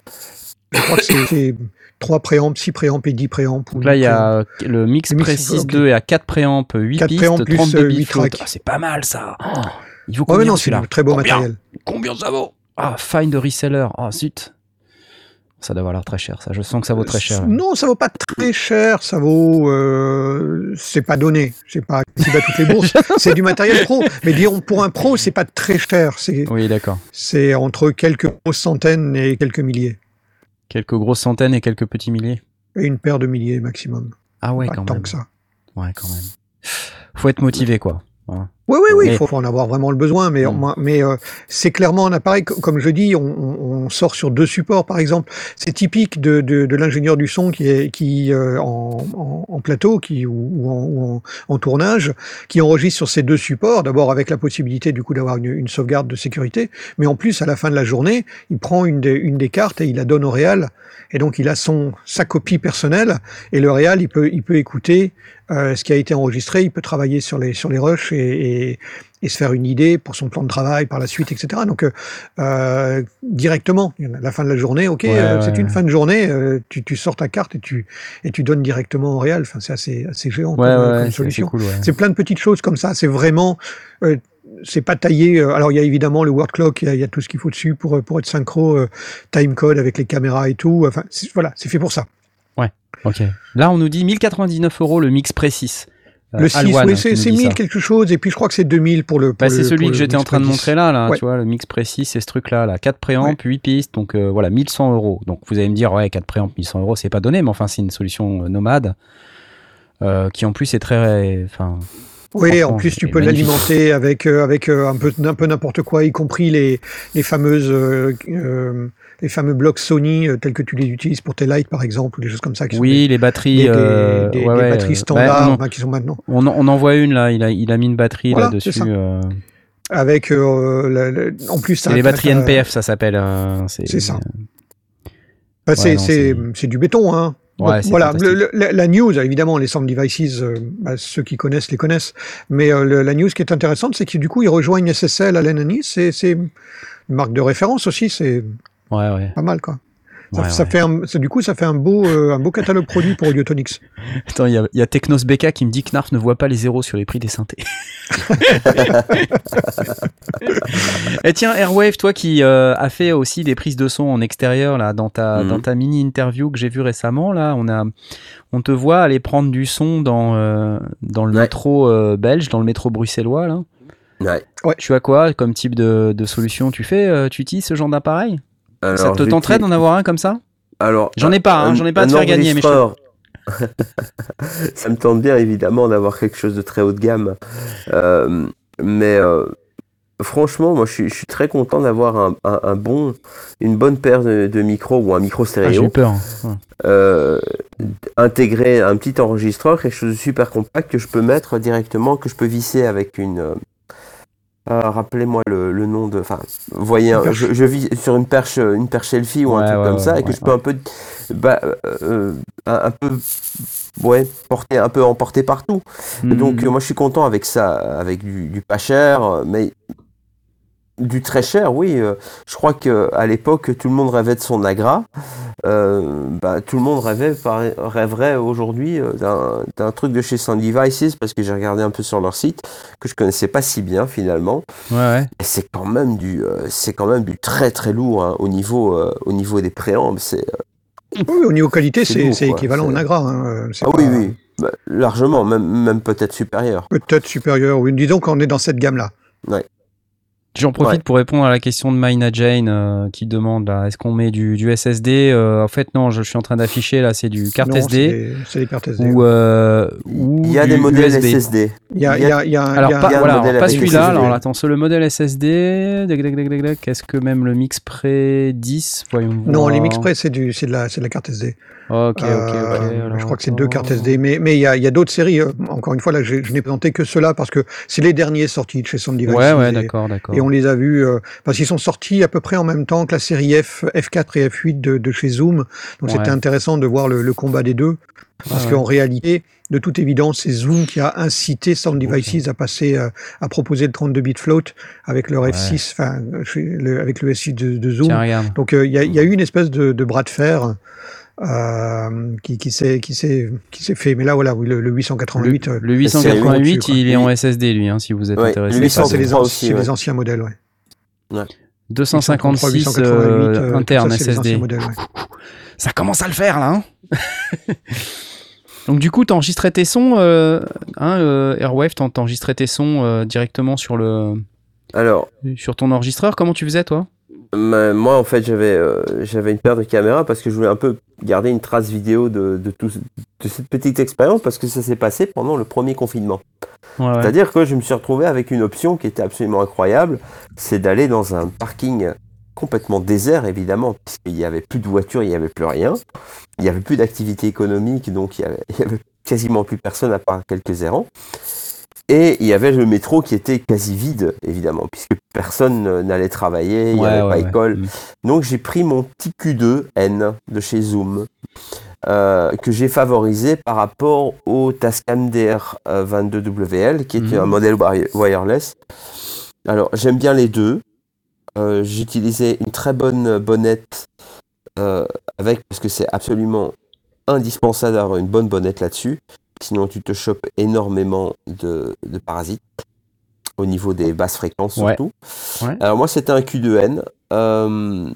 Je crois que c'est- c'est 3 préamples, 6 préamples et 10 préamples. ou Donc là, il y 10 préamples. a le mix Le mix, pré ok. 6.2 et à 4 préamps, 8 4 pistes, préampes plus, 32 euh, bits 8 float. tracks. Ah, c'est pas mal ça. Oh, il vaut Ouais, mais combien non, c'est très beau Combien matériel. Combien ça vaut? Ah, find a reseller. Ah, zut. Ça doit valoir très cher, ça. Je sens que ça vaut très cher. Non, ça vaut pas très cher. Ça vaut. Euh, c'est pas donné. C'est pas accessible à toutes les bourses. <laughs> c'est du matériel pro. Mais dirons pour un pro, c'est pas très cher. C'est Oui, d'accord. c'est entre quelques centaines et quelques milliers. Quelques grosses centaines et quelques petits milliers? Et une paire de milliers maximum. Ah ouais, pas quand tant même. que ça. Ouais, quand même. Faut être motivé, quoi. Hein. Oui, oui, oui, Mais- il faut, faut en avoir vraiment le besoin, mais, Mm. moi- mais euh, c'est clairement un appareil, co- comme je dis, on, on- sort sur deux supports, par exemple. C'est typique de, de, de l'ingénieur du son qui est qui euh, en, en, en plateau qui, ou, ou en, ou en, en tournage, qui enregistre sur ces deux supports, d'abord avec la possibilité du coup d'avoir une, une sauvegarde de sécurité, mais en plus, à la fin de la journée, il prend une des, une des cartes et il la donne au réal, et donc il a son sa copie personnelle, et le réal, il peut, il peut écouter euh, ce qui a été enregistré, il peut travailler sur les, sur les rushs et, et, et se faire une idée pour son plan de travail par la suite, etc. Donc, euh, euh, directement, à la fin de la journée, ok, Ouais, euh, ouais, c'est une ouais. fin de journée, euh, tu, tu sors ta carte et tu, et tu donnes directement au réel. Enfin, c'est assez, assez géant Ouais, comme, ouais, comme ouais, c'est- c'est solution. cool, ouais. C'est plein de petites choses comme ça. C'est vraiment, c'est pas taillé. alors il y a évidemment le word clock, il y a, il y a tout ce qu'il faut dessus pour pour être synchro, euh, time code avec les caméras et tout. Enfin voilà, c'est fait pour ça. Ok. Là, on nous dit 1099 euros le mix précis. Le 6, Alwan, oui, hein, c'est qui nous c'est dit 1000 ça. quelque chose, et puis je crois que c'est 2000 pour le. Bah, c'est celui pour que j'étais en train de Pre 10. montrer là, là Ouais. tu vois, le mix précis, c'est ce truc-là, là, 4 préamps, 8 pistes, donc euh, voilà, 1100 euros. Donc vous allez me dire, ouais, 4 préamps, 1100 euros, c'est pas donné, mais enfin, c'est une solution euh, nomade euh, qui en plus est très. Enfin, Oui, en plus tu peux l'alimenter avec euh, avec euh, un peu un peu n'importe quoi, y compris les les fameuses euh, euh, les fameux blocs Sony euh, tels que tu les utilises pour tes lights par exemple ou des choses comme ça qui sont oui, les batteries. des, des- euh, des- ouais, batteries euh, standards bah, qui sont maintenant on, on, en voit une là, il a, il a mis une batterie Voilà, c'est ça. euh, avec la- la- en plus c'est les batteries NPF, ça s'appelle. euh, C'est ça. Bah, c'est Ouais, du béton, hein. Ouais, Donc, c'est voilà, fantastique. le- le- la, news, évidemment, les Sound Devices, euh, bah, ceux qui connaissent les connaissent. Mais euh, le- la news qui est intéressante, c'est que du coup, ils rejoignent SSL, Allen Nice. C'est c'est une marque de référence aussi, c'est Ouais, ouais. pas mal, quoi. Ça, Ouais, ça ouais. fait un, ça- du coup, ça fait un beau, euh, un beau catalogue produit pour Audiotonix. <laughs> Attends, il y a, il y a Technos BK qui me dit que Knarf ne voit pas les zéros sur les prix des synthés. <laughs> Et tiens, Airwave, toi qui euh, as fait aussi des prises de son en extérieur là, dans ta, Mhm. dans ta mini interview que j'ai vue récemment, là, on, a, on te voit aller prendre du son dans, euh, dans le Ouais. métro euh, belge, dans le métro bruxellois. Là. Ouais. Tu as quoi comme type de, de solution Tu fais, euh, tu utilises ce genre d'appareil? Ça te tenterait d'en avoir un comme ça? Alors, J'en ai pas, hein, un- j'en ai pas à te faire gagner, mais je <laughs> ça me tente bien évidemment d'avoir quelque chose de très haut de gamme. Euh, mais euh, franchement, moi je suis, je suis très content d'avoir un, un- un bon, une bonne paire de, de micros ou un micro Ah, J'ai stéréo eu peur. hein. Ouais. euh, intégrer un petit enregistreur, quelque chose de super compact que je peux mettre directement, que je peux visser avec une. Euh, Rappelez-moi le, le nom de. Enfin, voyez, je, je vis sur une perche, une perche selfie ou un truc ouais, comme ouais, ça, et que ouais, je peux un peu, bah, euh, un, un peu, ouais, porter, un peu emporter partout. Donc Mhm. euh, moi je suis content avec ça, avec du, du pas cher, mais du très cher, oui. euh, je crois que à l'époque tout le monde rêvait de son Agra. Euh, bah, tout le monde rêvait, par- rêverait aujourd'hui euh, d'un- truc de chez Sound Devices parce que j'ai regardé un peu sur leur site que je connaissais pas si bien finalement. Ouais, c'est quand même du, euh, c'est quand même du très très lourd hein, au niveau, euh, au niveau des préambles. C'est euh, Oui, au niveau qualité, C'est équivalent au Nagra. hein, ah pas- oui oui, Bah, largement, même même peut-être supérieur. Peut-être supérieur. Oui, disons qu'on est dans cette gamme-là. J'en profite Ouais. pour répondre à la question de Maina Jane euh, qui demande là, est-ce qu'on met du, du SSD Euh, En fait, non, je, je suis en train d'afficher là, c'est du carte Non, SD c'est des- C'est des cartes SD. ou, euh, ou Il y a du des modèles USB. SSD. Il y a, il y a, il y a un- Alors, il y a- pas, voilà, alors, celui-là. Alors, attends, sur le modèle SSD, est-ce que même le Mixpray 10 Voyons Non, voir. les Mixpray, c'est du, c'est de la, c'est de la carte SD. Ok, ok, ok. Euh, alors, je crois que c'est deux cartes SD, mais mais il y a, il y a d'autres séries. Encore une fois, là, je, je n'ai présenté que ceux-là parce que c'est les derniers sortis de chez Sound. Ouais, ouais, et- d'accord, d'accord. On les a vus euh, parce qu'ils sont sortis à peu près en même temps que la série F, F4 et F8 de, de chez Zoom. Donc Ouais. c'était intéressant de voir le, le combat des deux. Parce Ouais, qu'en réalité, de toute évidence, c'est Zoom qui a incité Sound Devices à passer, euh, à proposer le 32 bit float avec leur Ouais. F6, enfin, chez le- avec le S6 de, de Zoom. Tiens. Donc euh, il y, a, il y a eu une espèce de, de bras de fer euh, qui, qui s'est qui s'est qui s'est fait. Mais là voilà, oui, le, le 888. euh, Le C'est 888, au-dessus, quoi. il est en. SSD, lui, hein, si vous êtes Ouais, intéressé. le ça, c'est les, 833 an- aussi, ouais. les anciens modèles, ouais. 256 888, euh, euh, interne ça, SSD. modèles, ouais. Ça commence à le faire là. Hein <laughs> Donc du coup, t'enregistrais tes sons, euh, hein, euh, Airwave, t'en- t'enregistrais tes sons euh, directement sur le Alors sur ton enregistreur. Comment tu faisais toi? Moi, en fait, j'avais euh, j'avais une paire de caméras parce que je voulais un peu garder une trace vidéo de, de, tout, de cette petite expérience parce que ça s'est passé pendant le premier confinement. Ouais, ouais. C'est-à-dire que je me suis retrouvé avec une option qui était absolument incroyable, c'est d'aller dans un parking complètement désert, évidemment, puisqu'il n'y avait plus de voitures, il n'y avait plus rien. Il n'y avait plus d'activité économique, donc il n'y <laughs> avait quasiment plus personne à part quelques errants. Et il y avait le métro qui était quasi vide, évidemment, puisque personne euh, n'allait travailler, il n'y Ouais, avait ouais, pas ouais. école. Mm. Donc j'ai pris mon petit Q2N de chez Zoom, euh, que j'ai favorisé par rapport au Tascam DR22WL, qui est Mhm. un modèle wi- wireless. Alors j'aime bien les deux. Euh, j'ai utilisé une très bonne bonnette euh, avec, parce que c'est absolument indispensable d'avoir une bonne bonnette là-dessus. Sinon tu te chopes énormément de, de parasites au niveau des basses fréquences surtout. Ouais. Alors moi c'était un Q2N. euh,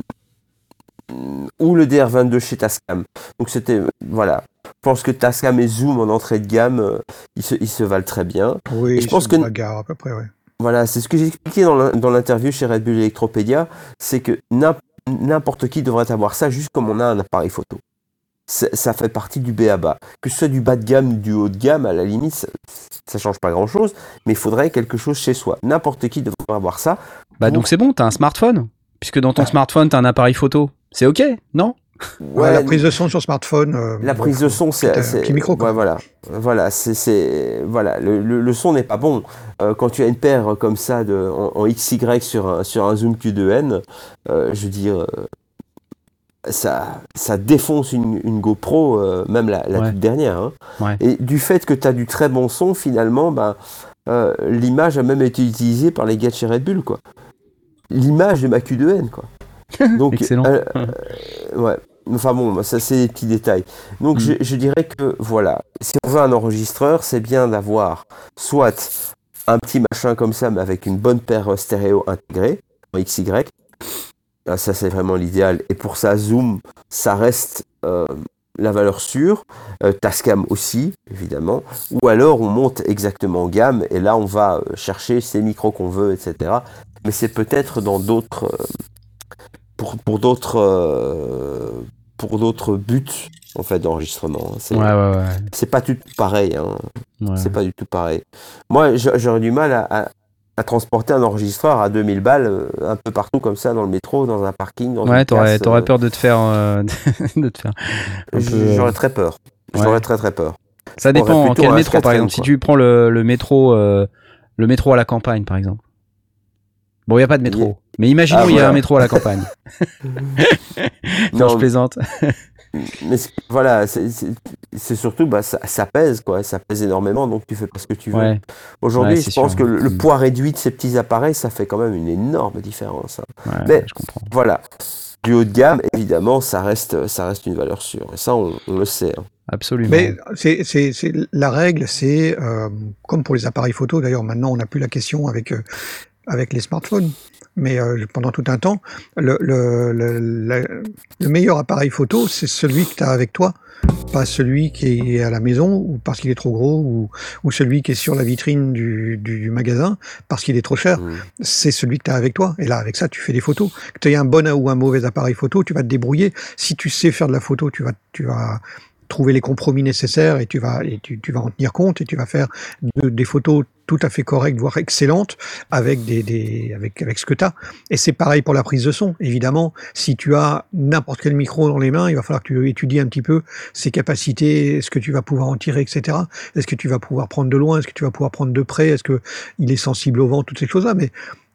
ou le DR22 chez Tascam. Donc c'était, voilà. Je pense que Tascam et Zoom en entrée de gamme, ils, se, ils se valent très bien. Oui, Et je pense que- une bagarre à peu près, ouais. Voilà, c'est ce que j'ai expliqué dans l'in- dans l'interview chez Red Bull Electropedia, c'est que n'im- n'importe qui devrait avoir ça juste comme on a un appareil photo. Ça fait partie du B à bas. Que ce soit du bas de gamme ou du haut de gamme, à la limite, ça, ça change pas grand chose, mais il faudrait quelque chose chez soi. N'importe qui devrait avoir ça. Bah Pour- donc c'est bon, t'as un smartphone. Puisque dans ton smartphone, t'as un appareil photo. C'est ok, non? Ouais, la prise de son sur smartphone. euh, La bon, prise de son, c'est petit micro, quoi. ouais, voilà, voilà, c'est c'est voilà, le, le, le son n'est pas bon. Euh, quand tu as une paire comme ça de en, en XY sur un sur un zoom Q2N, euh, je veux dire, euh, ça ça défonce une, une GoPro, euh, même la, la Ouais. toute dernière. hein. Ouais. Et du fait que tu as du très bon son, finalement, ben, euh, l'image a même été utilisée par les gars de chez Red Bull, quoi. L'image de ma Q2N, quoi. <laughs> Donc, Excellent. euh, ouais. Enfin bon, ça c'est des petits détails. Donc Mm. je, je dirais que voilà, si on veut un enregistreur, c'est bien d'avoir soit un petit machin comme ça, mais avec une bonne paire stéréo intégrée, en XY. Ah, ça c'est vraiment l'idéal. Et pour ça, Zoom, ça reste euh, la valeur sûre. Euh, Tascam aussi, évidemment. Ou alors on monte exactement en gamme et là on va euh, chercher ces micros qu'on veut, etc. Mais c'est peut-être dans d'autres euh, pour, pour d'autres pour d'autres buts en fait d'enregistrement. C'est Ouais, ouais, ouais. c'est pas du tout pareil. Hein. C'est pas du tout pareil. Moi, j'a- j'aurais du mal à, à- à transporter un enregistreur à 2000 balles euh, un peu partout comme ça dans le métro, dans un parking. Dans Ouais, t'aurais, euh, peur de te faire, euh, <laughs> de te faire. peu, J'aurais très peur. ouais. J'aurais très très peur. Ça dépend. plutôt Quel métro, par 4N, exemple Si tu prends le, le métro, euh, le métro à la campagne, par exemple. Bon, il y a pas de métro. Mais imaginons Ah, il y a un métro à la <laughs> campagne. non, je plaisante. Mais voilà, c'est- surtout bah, ça, ça pèse quoi, ça pèse énormément donc tu fais pas ce que tu veux. Ouais. Aujourd'hui, Ouais, je pense sûr. que le, le Mm. poids réduit de ces petits appareils, ça fait quand même une énorme différence. hein. ouais, Mais- je comprends. Voilà. Du haut de gamme, évidemment, ça reste, ça reste une valeur sûre. Et ça, on, on le sait. hein. Absolument. Mais c'est, c'est, c'est la règle, c'est euh, comme pour les appareils photo. D'ailleurs, maintenant, on n'a plus la question avec euh, avec les smartphones. Mais euh, pendant tout un temps, le, le, le, le- le meilleur appareil photo, c'est celui que tu as avec toi, pas celui qui est à la maison ou parce qu'il est trop gros ou, ou celui qui est sur la vitrine du, du, du magasin parce qu'il est trop cher. Mm. C'est celui que tu as avec toi. Et là, avec ça, tu fais des photos. Que tu aies un bon ou un mauvais appareil photo, tu vas te débrouiller. Si tu sais faire de la photo, tu vas, tu vas trouver les compromis nécessaires et tu vas, et tu, tu vas en tenir compte et tu vas faire de- des photos tout à fait correctes, voire excellentes, avec, des, des, avec, avec ce que tu as. Et c'est pareil pour la prise de son. Évidemment, si tu as n'importe quel micro dans les mains, il va falloir que tu étudies un petit peu ses capacités, ce que tu vas pouvoir en tirer, etc. Est-ce que tu vas pouvoir prendre de loin? Est-ce que tu vas pouvoir prendre de près? Est-ce que il est sensible au vent? Toutes ces choses-là. Mais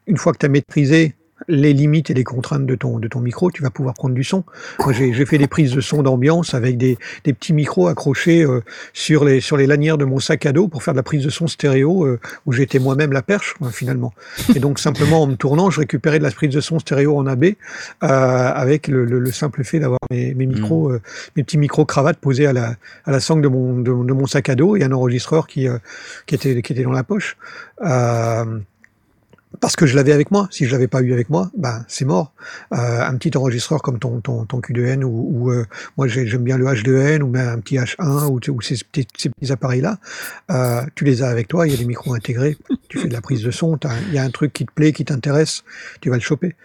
une fois que tu as maîtrisé les limites et les contraintes de ton, de ton micro, tu vas pouvoir prendre du son. Moi, j'ai fait des prises de son d'ambiance avec des, des petits micros accrochés euh, sur, les, sur les lanières de mon sac à dos pour faire de la prise de son stéréo euh, où j'étais moi-même la perche, euh, finalement. Et donc, simplement en me tournant, je récupérais de la prise de son stéréo en AB euh, avec le, le- le simple fait d'avoir mes, mes micros, euh, mes petits micros cravates posés à la, à la sangle de mon, de, de mon sac à dos et un enregistreur qui, euh, qui, était, qui était dans la poche. Euh, parce que je l'avais avec moi. Si je l'avais pas eu avec moi, ben c'est mort. Euh, un petit enregistreur comme ton ton, ton Q2N ou, ou, euh, moi j'ai- j'aime bien le H2N ou même un petit H1 ou, ou ces, petits, ces petits appareils là, euh, tu les as avec toi. Il y a des micros intégrés. Tu fais de la prise de son. Il y a un truc qui te plaît, qui t'intéresse, tu vas le choper.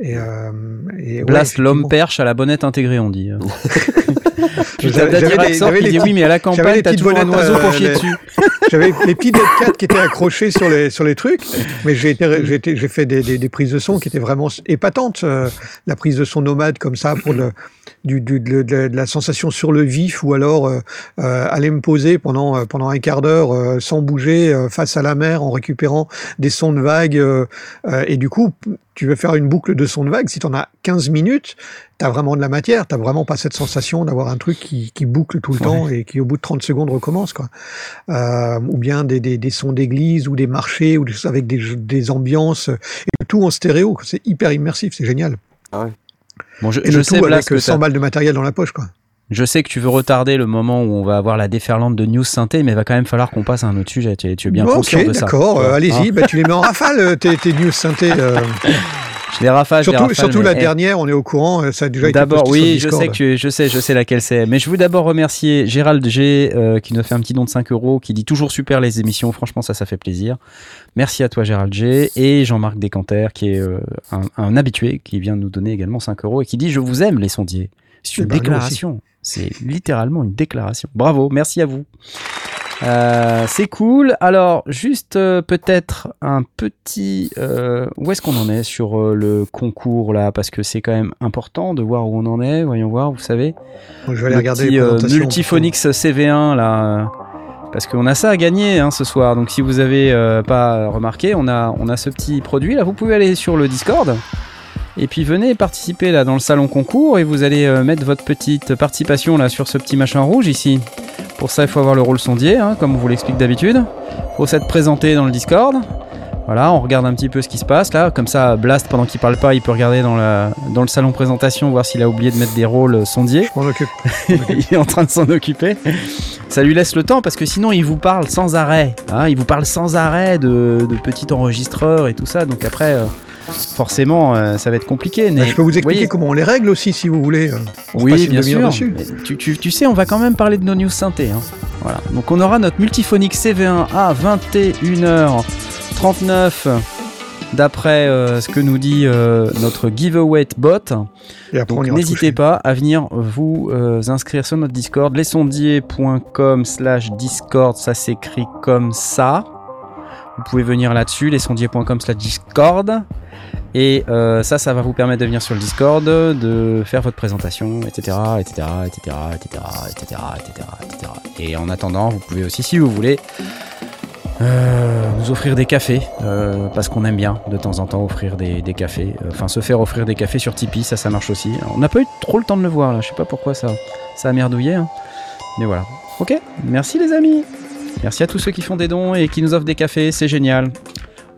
Et, euh, et ouais, Blast l'homme perche à la bonnette intégrée, on dit. <laughs> J'avais- des- dit oui, mais à la campagne, t'as toujours un oiseau euh, pour chier les- dessus. <laughs> J'avais les petits Dead qui étaient accrochés sur les, sur les trucs, mais j'ai fait des, des, des prises de son qui étaient vraiment épatantes. euh, la prise de son nomade comme ça pour le, du, du- de, de- de la sensation sur le vif ou alors euh, euh, aller me poser pendant, euh, pendant un quart d'heure euh, sans bouger face à la mer en récupérant des sons de vagues. et du coup, tu veux faire une boucle de sons de vagues, si tu en as 15 minutes, tu as vraiment de la matière, tu vraiment pas cette sensation d'avoir un truc qui, qui boucle tout le temps et qui au bout de 30 secondes recommence. quoi ou bien des, des, des sons d'église ou des marchés ou des, avec des, des ambiances et tout en stéréo. C'est hyper immersif, c'est génial. Bon, je, Et je le sais, tout Blast, avec que 100 t'as- balles de matériel dans la poche. quoi. je sais que tu veux retarder le moment où on va avoir la déferlante de news synthé, mais il va quand même falloir qu'on passe à un autre sujet. Tu es, bien Bon, conscient de ça. d'accord, euh, Hein allez-y, bah, tu les mets en rafale, euh, tes, tes news synthé. euh. <laughs> Je les rafale, je les surtout rafale, surtout la dernière, on est au courant, euh, ça a déjà été D'abord, oui, je sais que je sais, je sais laquelle c'est. Mais je veux d'abord remercier Gérald G euh, qui nous a fait un petit don de 5 euros, qui dit toujours super les émissions. Franchement, ça, ça fait plaisir. Merci à toi, Gérald G. Et Jean-Marc Descanter, qui est euh, un, un habitué, qui vient de nous donner également 5 euros et qui dit Je vous aime, les sondiers. C'est une Eh ben, déclaration. C'est littéralement une déclaration. Bravo, merci à vous. Euh, c'est cool. Alors, juste euh, peut-être un petit. euh, où est-ce qu'on en est sur le concours là? Parce que c'est quand même important de voir où on en est. Voyons voir, vous savez. Je vais aller le regarder petit, les. Multiphonix CV1 là. Parce qu'on a ça à gagner hein, ce soir. Donc si vous avez pas remarqué, on a, on a ce petit produit là. Vous pouvez aller sur le Discord. Et puis venez participer là dans le salon concours et vous allez euh, mettre votre petite participation là sur ce petit machin rouge ici. Pour ça, il faut avoir le rôle sondier, hein, comme on vous l'explique d'habitude. Faut s'être présenté dans le Discord. Voilà, on regarde un petit peu ce qui se passe là. Comme ça, Blast, pendant qu'il parle pas, il peut regarder dans, la, dans le salon présentation, voir s'il a oublié de mettre des rôles sondiers. <laughs> Je m'en occupe. il est en train de s'en occuper. Ça lui laisse le temps parce que sinon il vous parle sans arrêt. hein. il vous parle sans arrêt de, de petits enregistreurs et tout ça. Donc après, euh, forcément, euh, ça va être compliqué. Mais je peux vous expliquer voyez- comment on les règle aussi si vous voulez. euh, on Oui, bien sûr. Tu, tu- tu sais, on va quand même parler de nos news synthé. hein. Voilà. Donc on aura notre multiphonique CV1 à 21h39 d'après euh, ce que nous dit euh, notre giveaway bot. Donc n'hésitez pas à venir vous euh, inscrire sur notre Discord, lesondiers.com slash Discord, ça s'écrit comme ça. Vous pouvez venir là-dessus, lesondiers.com slash Discord. Et euh, ça, ça va vous permettre de venir sur le Discord, de faire votre présentation, etc., etc., etc., etc., etc., etc.. Et en attendant, vous pouvez aussi, si vous voulez, euh, nous offrir des cafés, euh, parce qu'on aime bien de temps en temps offrir des, cafés. Enfin, se faire offrir des cafés sur Tipeee, ça, ça marche aussi. On n'a pas eu trop le temps de le voir là, je sais pas pourquoi ça, ça a merdouillé. hein. Mais voilà. Ok, merci les amis. Merci à tous ceux qui font des dons et qui nous offrent des cafés, c'est génial.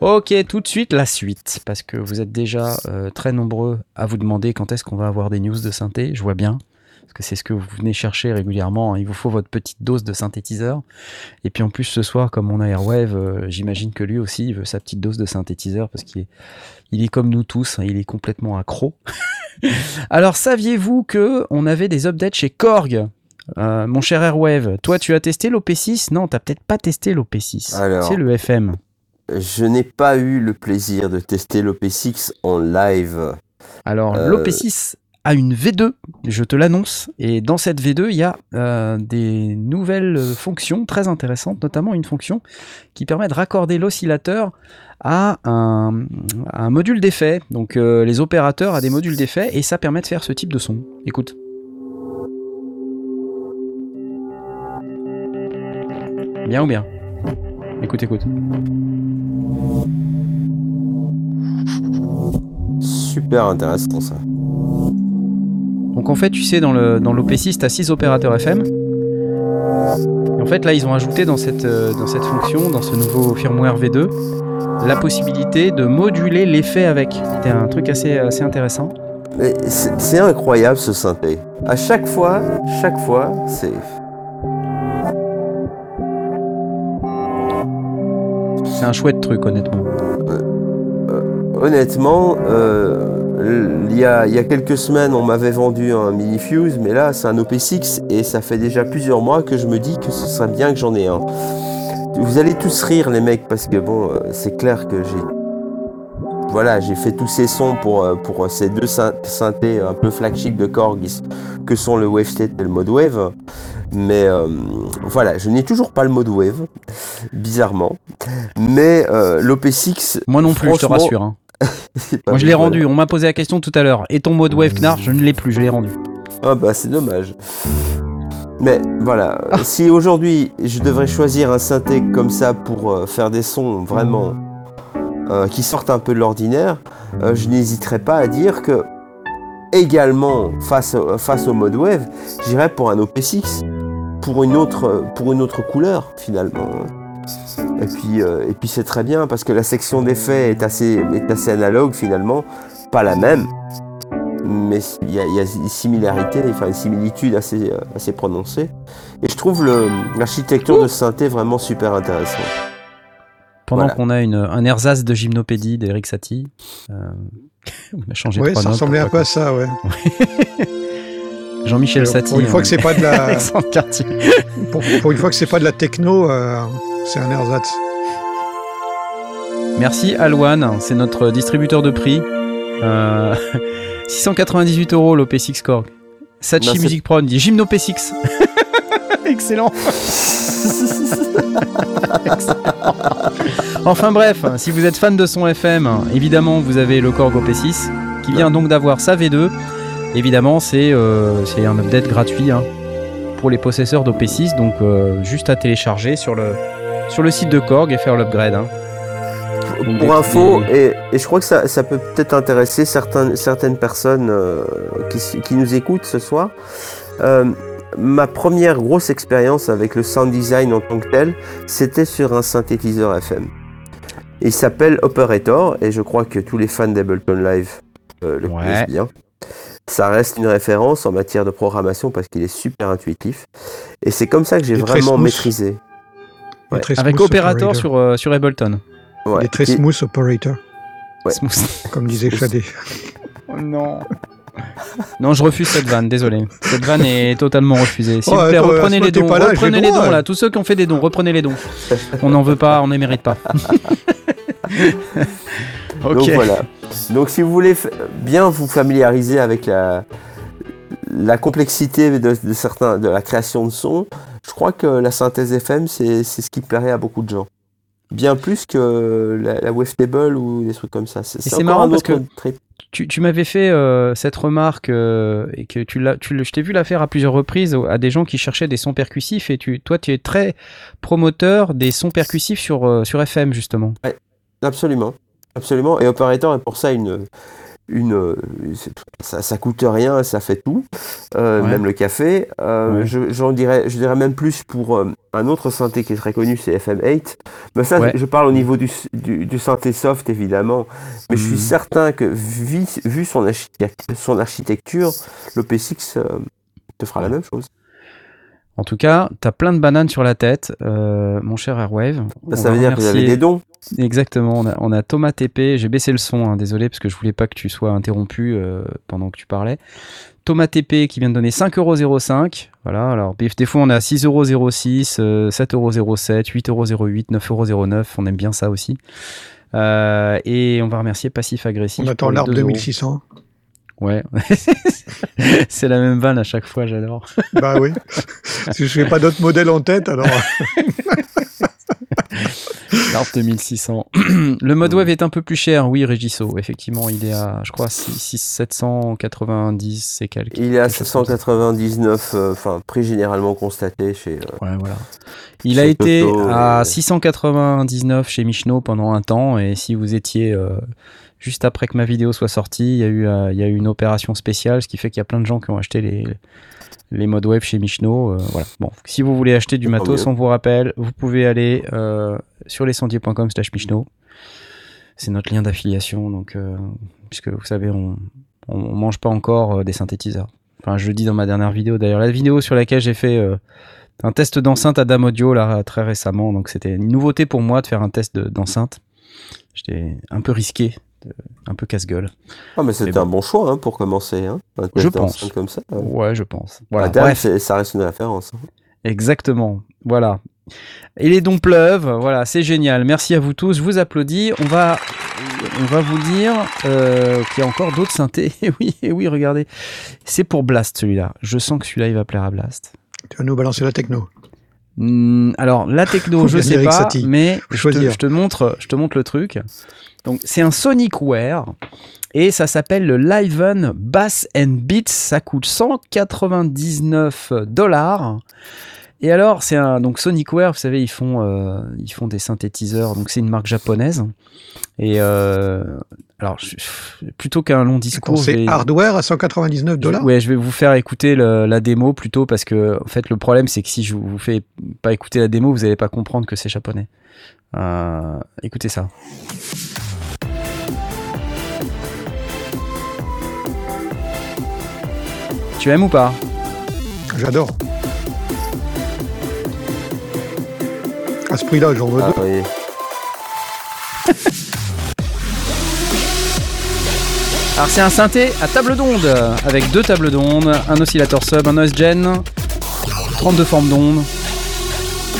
Ok, tout de suite la suite, parce que vous êtes déjà euh, très nombreux à vous demander quand est-ce qu'on va avoir des news de synthé, je vois bien, parce que c'est ce que vous venez chercher régulièrement, hein. il vous faut votre petite dose de synthétiseur. Et puis en plus ce soir, comme on a Airwave, euh, j'imagine que lui aussi il veut sa petite dose de synthétiseur, parce qu'il est, comme nous tous, hein, il est complètement accro. <laughs> Alors saviez-vous que on avait des updates chez Korg? Euh, mon cher Airwave, toi tu as testé l'OP6 Non, t'as peut-être pas testé l'OP6. Alors. C'est le FM. Je n'ai pas eu le plaisir de tester l'OP6 en live. Alors, Euh, l'OP6 a une V2, je te l'annonce, et dans cette V2, il y a euh, des nouvelles fonctions très intéressantes, notamment une fonction qui permet de raccorder l'oscillateur à un, à un module d'effet. Donc, les opérateurs à des modules d'effet, et ça permet de faire ce type de son. Écoute. Bien ou bien Écoute, écoute. Super intéressant ça. Donc en fait, tu sais, dans le dans l'OP6, tu as 6 opérateurs FM. Et en fait, là, ils ont ajouté dans cette, euh, dans cette fonction, dans ce nouveau firmware V2, la possibilité de moduler l'effet avec. C'était un truc assez, assez intéressant. C'est incroyable ce synthé. À chaque fois, chaque fois, c'est. C'est un chouette truc, honnêtement. Honnêtement, euh, il y, a, y a quelques semaines, on m'avait vendu un mini fuse, mais là, c'est un OP6 et ça fait déjà plusieurs mois que je me dis que ce serait bien que j'en ai un. Vous allez tous rire, les mecs, parce que bon, euh, c'est clair que j'ai. Voilà, j'ai fait tous ces sons pour, euh, pour ces deux syn- synthés un peu flagship de Korg que sont le Wavestate et le Mode Wave. Mais euh, voilà, je n'ai toujours pas le Mode Wave, bizarrement. Mais euh, l'OP6. Moi non plus, je te rassure. hein. <laughs> Moi, je l'ai rendu. On m'a posé la question tout à l'heure. Et ton mode Wave Knarr, je ne l'ai plus, je l'ai rendu. Ah bah c'est dommage. Mais voilà, si aujourd'hui je devrais choisir un synthé comme ça pour euh, faire des sons vraiment euh, qui sortent un peu de l'ordinaire, euh, je n'hésiterais pas à dire que également face, face au mode wave, j'irais pour un OP6 pour une autre pour une autre couleur finalement. Et puis euh, et puis c'est très bien parce que la section d'effets est assez est assez analogue finalement, pas la même mais il y, a il y a une similarité, enfin une similitude assez, euh, assez prononcée. Et je trouve l'architecture de synthé vraiment super intéressante. Pendant Voilà. qu'on a une, un ersatz de gymnopédie d'Eric Satie, euh, <laughs> on a changé Ouais, trois ça ressemblait un peu à ça, ouais. <laughs> Jean-Michel Pour Satie. une fois que c'est pas de la, <laughs> Alexandre Cartier. pour, pour une fois que c'est pas de la techno, euh, c'est un ersatz. Merci Alwan, c'est notre distributeur de prix. Euh, <laughs> 698 euros l'OP6 Korg. Sachi Music Pro dit Gymno P6. <laughs> Excellent. Excellent. Enfin bref, si vous êtes fan de son FM, évidemment vous avez le Korg OP6 qui vient donc d'avoir sa V2. Évidemment c'est euh, un update gratuit hein, pour les possesseurs d'OP6, donc euh, juste à télécharger sur le, sur le site de Korg et faire l'upgrade. hein. Pour info, et, et je crois que ça, ça peut peut-être intéresser certaines, certaines personnes euh, qui, nous écoutent ce soir. Euh, ma première grosse expérience avec le sound design en tant que tel, c'était sur un synthétiseur FM. Il s'appelle Operator et je crois que tous les fans d'Ableton Live le Ouais. connaissent bien. Ça reste une référence en matière de programmation parce qu'il est super intuitif. Et c'est comme ça que j'ai vraiment maîtrisé. Ouais. Avec Operator sur, euh, sur Ableton. Il Ouais. est très Qui- smooth operator, Ouais. <laughs> Smooth. comme disait Fadé. Oh non. <laughs> Non, je refuse cette vanne, désolé. Cette vanne est totalement refusée. S'il vous plaît, reprenez les dons. là, reprenez le les droit. dons là. Tous ceux qui ont fait des dons, reprenez les dons. On n'en veut pas, on ne les mérite pas. <laughs> ok. Donc voilà. Donc si vous voulez bien vous familiariser avec la, la complexité de, de certains, de la création de son, je crois que la synthèse FM, c'est c'est ce qui plairait à beaucoup de gens. Bien plus que la, la wavetable ou des trucs comme ça. C'est marrant un parce autre que- trip. Tu, tu m'avais fait euh, cette remarque euh, et que tu l'as, tu, le- je t'ai vu la faire à plusieurs reprises à des gens qui cherchaient des sons percussifs et tu, toi, tu es très promoteur des sons percussifs sur, euh, sur FM justement. Absolument. Absolument. Et Operator est pour ça une. une ça, ça coûte rien, ça fait tout, euh, Ouais. même le café. Euh, Ouais. je, dirais, je dirais même plus pour euh, un autre synthé qui est très connu, c'est FM8. Mais ça, Ouais. je parle au niveau du, du, du synthé soft, évidemment. Mais je suis Mhm. certain que, vu, vu son, architecture, son architecture, le P6 euh, te fera la même chose. En tout cas, t'as plein de bananes sur la tête, mon cher Airwave. Ça veut dire que vous avez des dons. Exactement, on a, on a Thomas TP, j'ai baissé le son, hein, désolé parce que je voulais pas que tu sois interrompu euh, pendant que tu parlais. Thomas TP qui vient de donner 5,05€. Voilà, alors des fois on a 6,06€, euh, 7,07€, 8,08€, 9,09€, on aime bien ça aussi. Euh, et on va remercier Passif Agressif. On attend l'arbre 2 euros. 2600. Ouais, <laughs> c'est la même vanne à chaque fois, j'adore. Bah oui. <laughs> si je n'ai pas d'autres modèles en tête, alors. <laughs> <laughs> L'arbre 2600. <clears throat> le mode web est un peu plus cher, oui, Régisso. Effectivement, il est à, je crois, 6, 6 790 et quelques. Il est à quelque chose comme ça. 799, euh, enfin, prix généralement constaté chez. euh, Ouais, voilà. Il a été Toto, à euh, 699 chez Michno pendant un temps. Et si vous étiez euh, juste après que ma vidéo soit sortie, il y, a eu, euh, il y a eu une opération spéciale, ce qui fait qu'il y a plein de gens qui ont acheté les, les modes web chez Michno. euh, voilà. Bon, si vous voulez acheter du matos, on vous rappelle, vous pouvez aller euh, sur lescendiers.com slash Michno. C'est notre lien d'affiliation, donc euh, puisque vous savez, on, on, on mange pas encore des synthétiseurs. Enfin, je le dis dans ma dernière vidéo. D'ailleurs, la vidéo sur laquelle j'ai fait un test d'enceinte à Dame Audio là très récemment, donc c'était une nouveauté pour moi de faire un test de- d'enceinte. J'étais un peu risqué, un peu casse-gueule. Ah, mais c'était bon. un bon choix hein, pour commencer. Hein. Je pense. comme ça. euh. Ouais, je pense. Voilà. Bref. ça reste une référence. hein. Exactement. Voilà. Et les dons pleuvent. Voilà, c'est génial. Merci à vous tous. Je vous applaudis. On va, on va vous dire euh, qu'il y a encore d'autres synthés. <laughs> Et oui, et oui, regardez. C'est pour Blast celui-là. Je sens que celui-là, il va plaire à Blast. Tu vas nous balancer la techno. Hmm, alors, la techno, <laughs> je sais pas, mais je te, je te montre, je te montre le truc. Donc, c'est un Sonicware et ça s'appelle le Liven Bass and Beats. Ça coûte 199 dollars. Et alors, c'est un donc Sonicware, vous savez, ils font, euh, ils font des synthétiseurs. Donc, c'est une marque japonaise. Et euh, alors, je- plutôt qu'un long discours, C'est hardware à 199 dollars? Ouais, je vais vous faire écouter le- la démo plutôt parce que en fait le problème c'est que si je vous fais pas écouter la démo, vous allez pas comprendre que c'est japonais. Euh, écoutez ça. Tu aimes ou pas J'adore. À ce prix-là, j'en veux Ah, deux. oui. <laughs> Alors c'est un synthé à table d'onde avec deux tables d'onde, un oscillateur sub, un noise gen, 32 formes d'onde.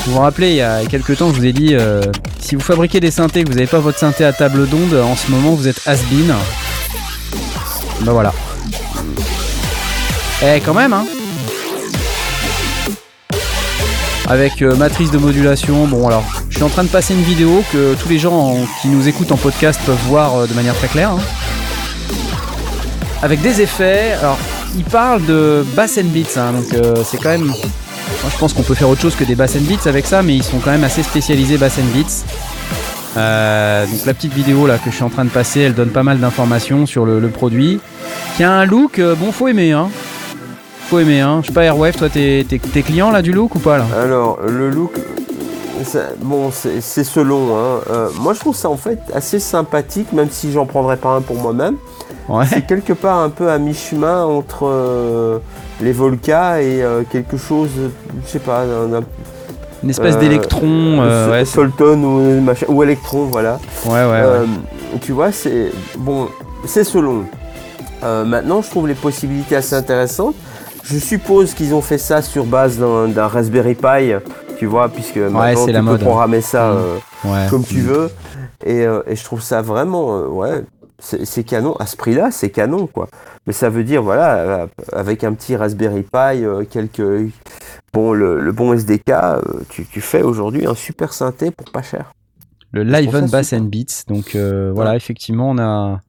Vous vous rappelez, il y a quelques temps, je vous ai dit, euh, si vous fabriquez des synthés, que vous n'avez pas votre synthé à table d'onde, en ce moment, vous êtes has-been. Ben voilà. Eh, quand même, hein Avec euh, matrice de modulation, bon alors, je suis en train de passer une vidéo que tous les gens en- qui nous écoutent en podcast peuvent voir euh, de manière très claire. hein avec des effets. Alors, il parle de bass and beats, hein, donc euh, c'est quand même. Moi, je pense qu'on peut faire autre chose que des bass and beats avec ça, mais ils sont quand même assez spécialisés bass and beats. Donc la petite vidéo là que je suis en train de passer, elle donne pas mal d'informations sur le, produit, qui a un look, bon, faut aimer, hein. Faut aimer, hein. Je sais pas, Airwave, toi, t'es t'es- t'es client là du look ou pas là? Alors, le look, bon, c'est c'est selon. Hein. Euh, moi, je trouve ça en fait assez sympathique, même si j'en prendrais pas un pour moi-même. Ouais. C'est quelque part un peu à mi-chemin entre euh, les Volca et euh, quelque chose, je sais pas, un, un- Une espèce d'électron. ouais, Solton ou, machin, ou Electron, voilà. ouais, ouais, ouais. Tu vois, c'est bon, c'est selon. Maintenant, je trouve les possibilités assez intéressantes. Je suppose qu'ils ont fait ça sur base d'un Raspberry Pi, tu vois, puisque maintenant tu la peux mode. programmer ça Mm. euh, ouais. comme tu veux. Et, euh, et je trouve ça vraiment, euh, ouais, c'est canon. À ce prix-là, c'est canon, quoi. Mais ça veut dire, voilà, euh, avec un petit Raspberry Pi, euh, quelques, bon, le, le bon SDK, euh, tu, tu fais aujourd'hui un super synthé pour pas cher. Le Live on Bass super. and Beats. Donc euh, voilà, effectivement, on a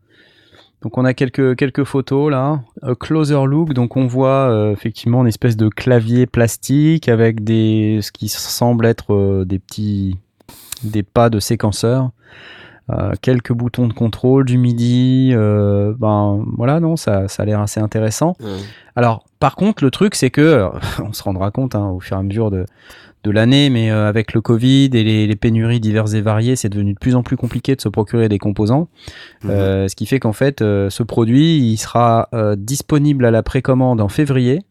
donc on a quelques quelques photos là. A closer look. Donc on voit euh, effectivement une espèce de clavier plastique avec des ce qui semble être euh, des petits des pas de séquenceur. Euh, quelques boutons de contrôle, du MIDI, ben voilà, non, ça, ça a l'air assez intéressant. Alors, par contre, le truc, c'est que, alors, <laughs> on se rendra compte hein, au fur et à mesure de, de l'année, mais euh, avec le Covid et les, les pénuries diverses et variées, c'est devenu de plus en plus compliqué de se procurer des composants. Euh, ce qui fait qu'en fait, euh, ce produit, il sera euh, disponible à la précommande en février.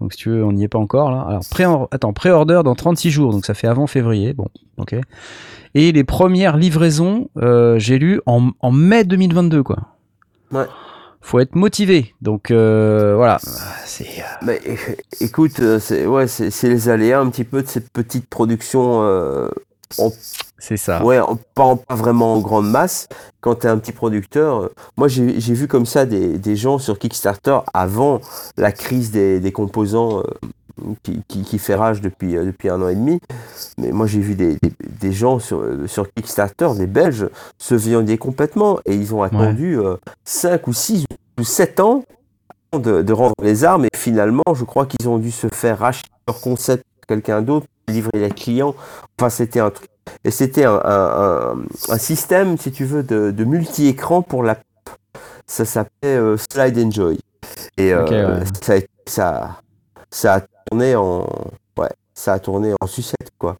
Donc, si tu veux, on n'y est pas encore là. Alors, pré attends, pré-order dans 36 jours, donc ça fait avant février. Bon, ok. Et les premières livraisons, euh, j'ai lu en, en mai 2022, quoi. Ouais. Faut être motivé. Donc, euh, voilà. C'est. euh, Mais é- écoute, euh, c'est ouais, c'est les aléas un petit peu de cette petite production, euh, en, C'est ça. ouais, en- pas, en- pas vraiment en grande masse. Quand tu es un petit producteur, euh, moi j'ai j'ai vu comme ça des, des gens sur Kickstarter avant la crise des, des composants euh, qui, qui, qui fait rage depuis, euh, depuis un an et demi. Mais moi j'ai vu des, des, des gens sur, euh, sur Kickstarter, des Belges, se viandier complètement et ils ont attendu 5 ou 6 ou 7 ans de, de rendre les armes et finalement je crois qu'ils ont dû se faire racheter leur concept par quelqu'un d'autre, livrer les clients. Enfin c'était un truc. Et c'était un, un, un- un système, si tu veux, de, de multi-écran pour la ça s'appelait euh, Slide Enjoy. Et euh, Ok, ouais. ça, ça a tourné en ouais, ça a tourné en sucette quoi.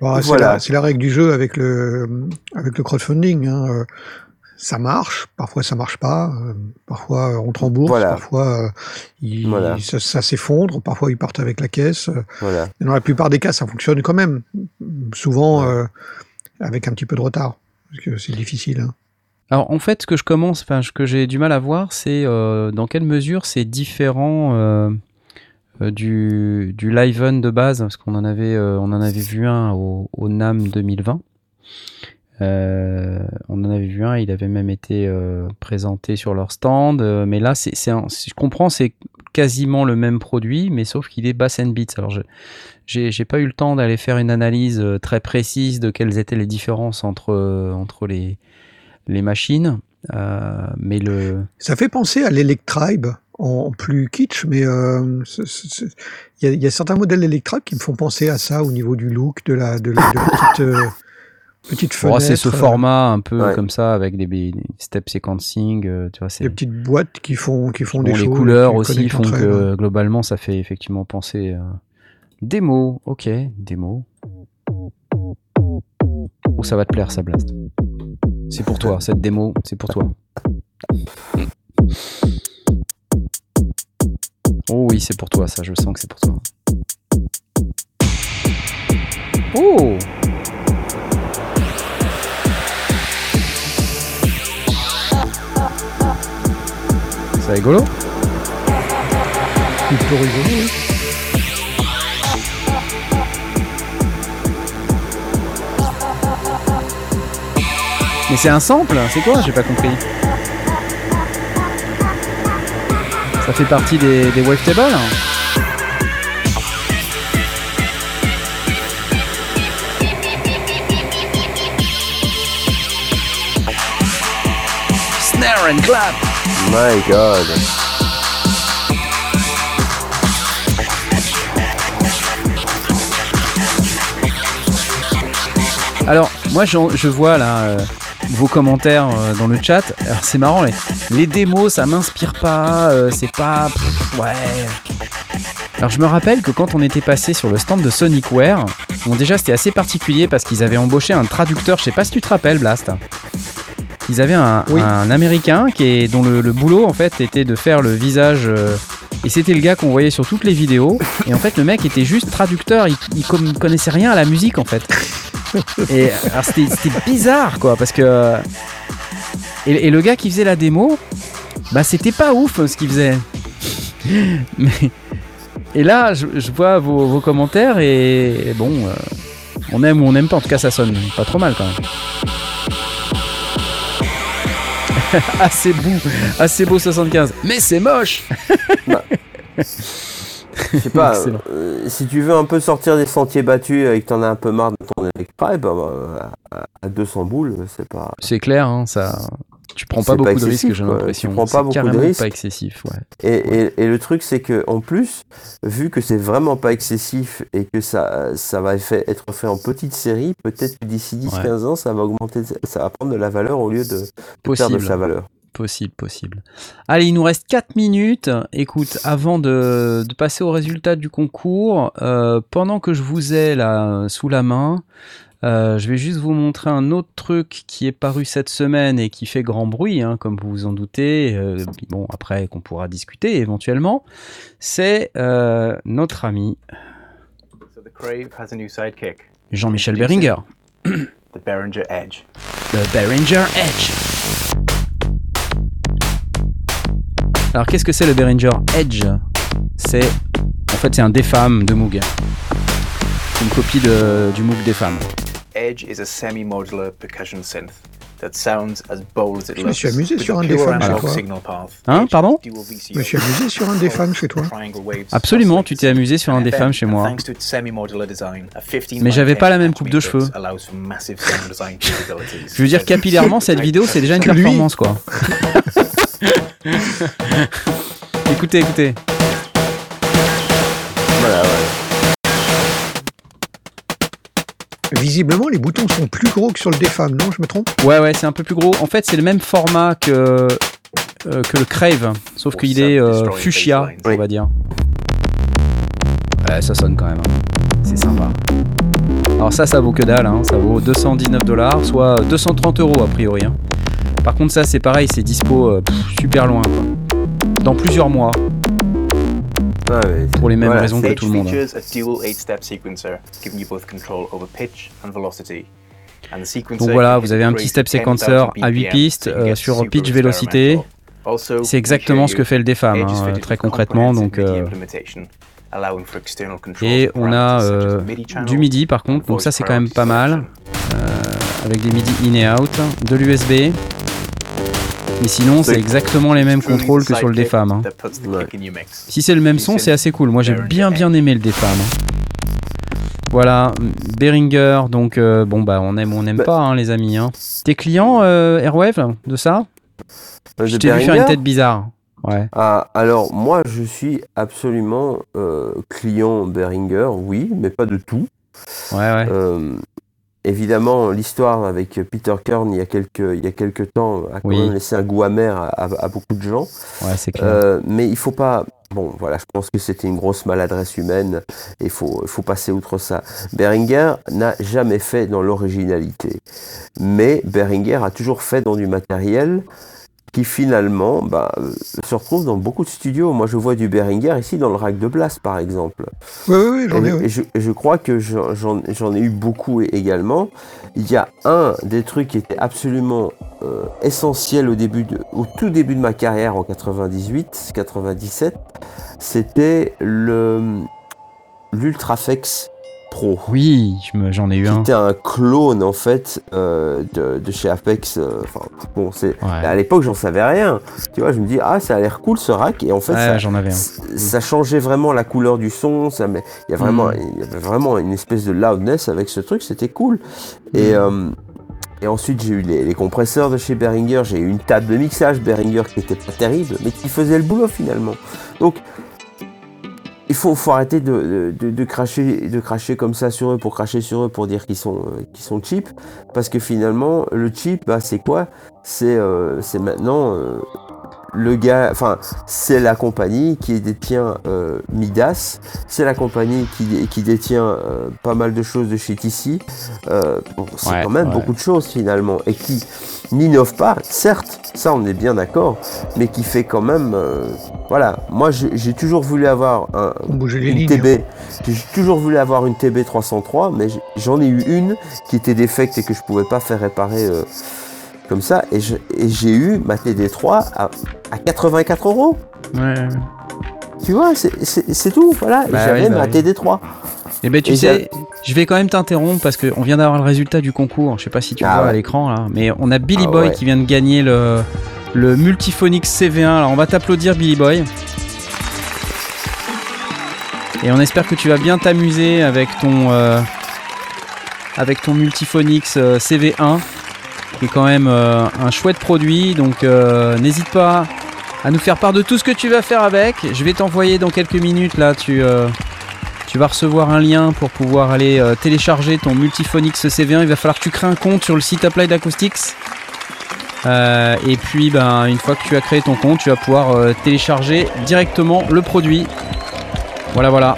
Bah, c'est Voilà. la, c'est la règle du jeu avec le, avec le crowdfunding. hein, euh, Ça marche, parfois ça marche pas, euh, parfois euh, on te rembourse, Voilà. parfois euh, il- Voilà. ça, ça s'effondre, parfois ils partent avec la caisse. Voilà. et dans la plupart des cas, ça fonctionne quand même, souvent Ouais. euh, avec un petit peu de retard, parce que c'est difficile. hein. Alors en fait, ce que je commence, enfin ce que j'ai du mal à voir, c'est euh, dans quelle mesure c'est différent euh, euh, du, du live on de base, parce qu'on en avait, euh, on en avait vu un au, NAM 2020. Euh, on en avait vu un, il avait même été présenté sur leur stand, mais là, c'est, je comprends, c'est quasiment le même produit, mais sauf qu'il est bass and beats. Alors j'ai, j'ai pas eu le temps d'aller faire une analyse très précise de quelles étaient les différences entre, entre les, les machines, mais le, Ça fait penser à l'Electribe en plus kitsch, mais euh, il y, a- il y a certains modèles d'Electribe qui me font penser à ça au niveau du look, de la, de la, de la petite, euh, petite fenêtre. c'est ce euh, format un peu Ouais. comme ça avec des, des step sequencing, euh, tu vois, c'est Des petites boîtes qui font, qui font bon, des les choses. couleurs qui aussi font elles. que globalement ça fait effectivement penser euh, démo, ok, démo. Oh, ça va te plaire, ça Blast? C'est pour toi, cette démo, c'est pour toi. Oh oui, c'est pour toi, ça, je sens que c'est pour toi. Oh C'est rigolo rigolo, oui. Mais c'est un sample C'est quoi? J'ai pas compris. Ça fait partie des, des wavetables Snare and clap My God. Alors, moi, je, je vois là euh, vos commentaires euh, dans le chat. Alors, c'est marrant, les, les démos, ça m'inspire pas. euh, c'est pas. pff, ouais. Alors, je me rappelle que quand on était passé sur le stand de Sonicware, Bon, déjà, c'était assez particulier parce qu'ils avaient embauché un traducteur. Je sais pas si tu te rappelles, Blast. Ils avaient un, Oui. un américain qui est, dont le, le boulot en fait était de faire le visage. euh, et c'était le gars qu'on voyait sur toutes les vidéos. Et en fait, le mec était juste traducteur. Il, il connaissait rien à la musique en fait. Et alors, c'était c'était bizarre quoi parce que. Et, et le gars qui faisait la démo, bah c'était pas ouf ce qu'il faisait. Mais. Et là, je, je vois vos, vos commentaires et, et bon, euh, on aime ou on n'aime pas. En tout cas, ça sonne pas trop mal quand même. <laughs> assez beau, assez beau 75. Mais c'est moche. <laughs> Je sais pas, euh, si tu veux un peu sortir des sentiers battus et que t'en as un peu marre de ton Electra, bah, bah, à, à 200 boules, c'est pas. C'est clair, hein, ça. Tu prends pas pas beaucoup de risques, j'ai l'impression. Tu prends pas beaucoup de risques. pas excessif, ouais. Et, et- et le truc, c'est que en plus, vu que c'est vraiment pas excessif et que ça, ça va fait- être fait en petite série, peut-être que d'ici 10-15 ans, ça va augmenter, ça va prendre de la valeur au lieu de perdre de sa valeur. Possible, possible. Allez, il nous reste 4 minutes. Écoute, avant de, de passer au résultat du concours, euh, pendant que je vous ai là sous la main, euh, je vais juste vous montrer un autre truc qui est paru cette semaine et qui fait grand bruit, hein, comme vous vous en doutez. euh, bon, après, qu'on pourra discuter éventuellement. C'est euh, notre ami So the Crave has a new sidekick, Jean-Michel Beringer, <coughs> the Behringer Edge. le Behringer Edge. Alors, qu'est-ce que c'est le Behringer Edge? C'est en fait c'est un Defam de Moog. C'est une copie de, du Moog Defam. Edge is a semi-modular percussion synth that sounds as bold as it Je me looks. suis amusé sur a un des fans chez toi. Hein, pardon Je me suis amusé sur un des fans chez toi. Absolument, tu t'es amusé sur un des femmes chez moi. thanks to its semi-modular design, a 15 Mais j'avais 10 pas la même coupe de cheveux. Je veux dire capillairement cette vidéo c'est déjà une performance quoi. <laughs> écoutez, écoutez. Voilà, ouais. Visiblement, les boutons sont plus gros que sur le Defam, non Je me trompe? Ouais ouais c'est un peu plus gros. En fait c'est le même format que, euh, que le Crave, sauf qu'il est euh, fuchsia on va dire. Ouais ça sonne quand même. hein. C'est sympa. Alors ça ça vaut que dalle, hein. ça vaut 219 dollars, soit 230 euros a priori. hein. Par contre ça c'est pareil, c'est dispo euh, pff, super loin quoi. Dans plusieurs mois, Pour les mêmes Voilà, raisons que tout le monde. features a dual 8-step sequencer, giving you both control over pitch and velocity. And the sequencer Donc voilà, vous avez un petit step 10,000 séquenceur à 8 BPM, pistes euh, sur pitch vélocité. C'est exactement ce que fait le DFAM, hein, fitted très concrètement. Donc, euh, et on a euh, du MIDI par contre, donc ça c'est quand même pas mal, euh, avec des MIDI in et out, de l'USB. Mais sinon, c'est exactement les mêmes contrôles the que sur le DFAM. hein. Si c'est le même son, c'est assez cool. Moi, j'ai bien bien aimé le DFAM. hein. Voilà, Behringer, donc euh, bon bah on aime ou on n'aime Bah- pas hein, les amis. Hein. T'es client euh, Airwave de ça? Euh, Je t'ai vu faire une tête bizarre. Ouais. Ah, alors, moi, je suis absolument euh, client Behringer, oui, mais pas de tout. Ouais, ouais. Évidemment, l'histoire avec Peter Kern il y a quelques, il y a quelques temps a quand Oui. même laissé un goût amer à, à- à beaucoup de gens. Ouais, c'est clair. Euh, mais il faut pas. Bon, voilà, je pense que c'était une grosse maladresse humaine. Il faut, il faut passer outre ça. Behringer n'a jamais fait dans l'originalité. Mais Behringer a toujours fait dans du matériel qui finalement bah, se retrouve dans beaucoup de studios. Moi, je vois du Behringer ici dans le rack de Blas, par exemple. Oui, oui, oui, j'en ai, oui. et je, crois que j'en ai eu beaucoup également. Il y a un des trucs qui était absolument euh, essentiel au, début de, au tout début de ma carrière en 98, 97, c'était le l'Ultraflex Pro. Oui, j'en ai eu Qui un. était un clone en fait euh, de, de chez Apex. euh, Enfin, bon, c'est Ouais, à l'époque j'en savais rien. Tu vois, je me dis ah ça a l'air cool ce rack et en fait Ouais, ça, j'en avais un. C- ça changeait vraiment la couleur du son. Ça, met- il y a vraiment, Mm. y avait vraiment une espèce de loudness avec ce truc. C'était cool. Et Mm. euh, et ensuite j'ai eu les, les compresseurs de chez Behringer. J'ai eu une table de mixage Behringer qui était pas terrible, mais qui faisait le boulot finalement. Donc il faut, arrêter de, de, cracher, de cracher comme ça sur eux pour cracher sur eux pour dire qu'ils sont, euh, qu'ils sont cheap. Parce que finalement, le cheap, bah, c'est quoi? C'est euh, maintenant euh, le gars, enfin, c'est la compagnie qui détient euh, Midas, c'est la compagnie qui, qui détient euh, pas mal de choses de chez TC. Euh, bon, c'est Ouais, quand même ouais. beaucoup de choses finalement, et qui n'innove pas, certes, ça on est bien d'accord, mais qui fait quand même, euh, voilà, moi j'ai j'ai toujours voulu avoir un, une lignes. TB. J'ai toujours voulu avoir une TB 303, mais j'en ai eu une qui était défecte et que je pouvais pas faire réparer euh, comme ça. Et j'ai eu ma TD3 à, à 84 euros. Ouais. Tu vois, c'est- tout. Voilà. Bah j'avais oui, bah ma oui. TD3. Eh ben tu Et sais, je vais quand même t'interrompre parce qu'on vient d'avoir le résultat du concours. Je sais pas si tu Ah vois à l'écran là, mais on a Billy Ah Boy ouais. qui vient de gagner le le Multiphonics CV1. Alors on va t'applaudir Billy Boy. Et on espère que tu vas bien t'amuser avec ton euh, avec ton Multiphonics euh, CV1 qui est quand même euh, un chouette produit. Donc euh, n'hésite pas à nous faire part de tout ce que tu vas faire avec. Je vais t'envoyer dans quelques minutes là. Tu euh, tu vas recevoir un lien pour pouvoir aller télécharger ton Multiphonics CV1. Il va falloir que tu crées un compte sur le site Applied Acoustics. Et puis, ben, une fois que tu as créé ton compte, tu vas pouvoir télécharger directement le produit. Voilà, voilà.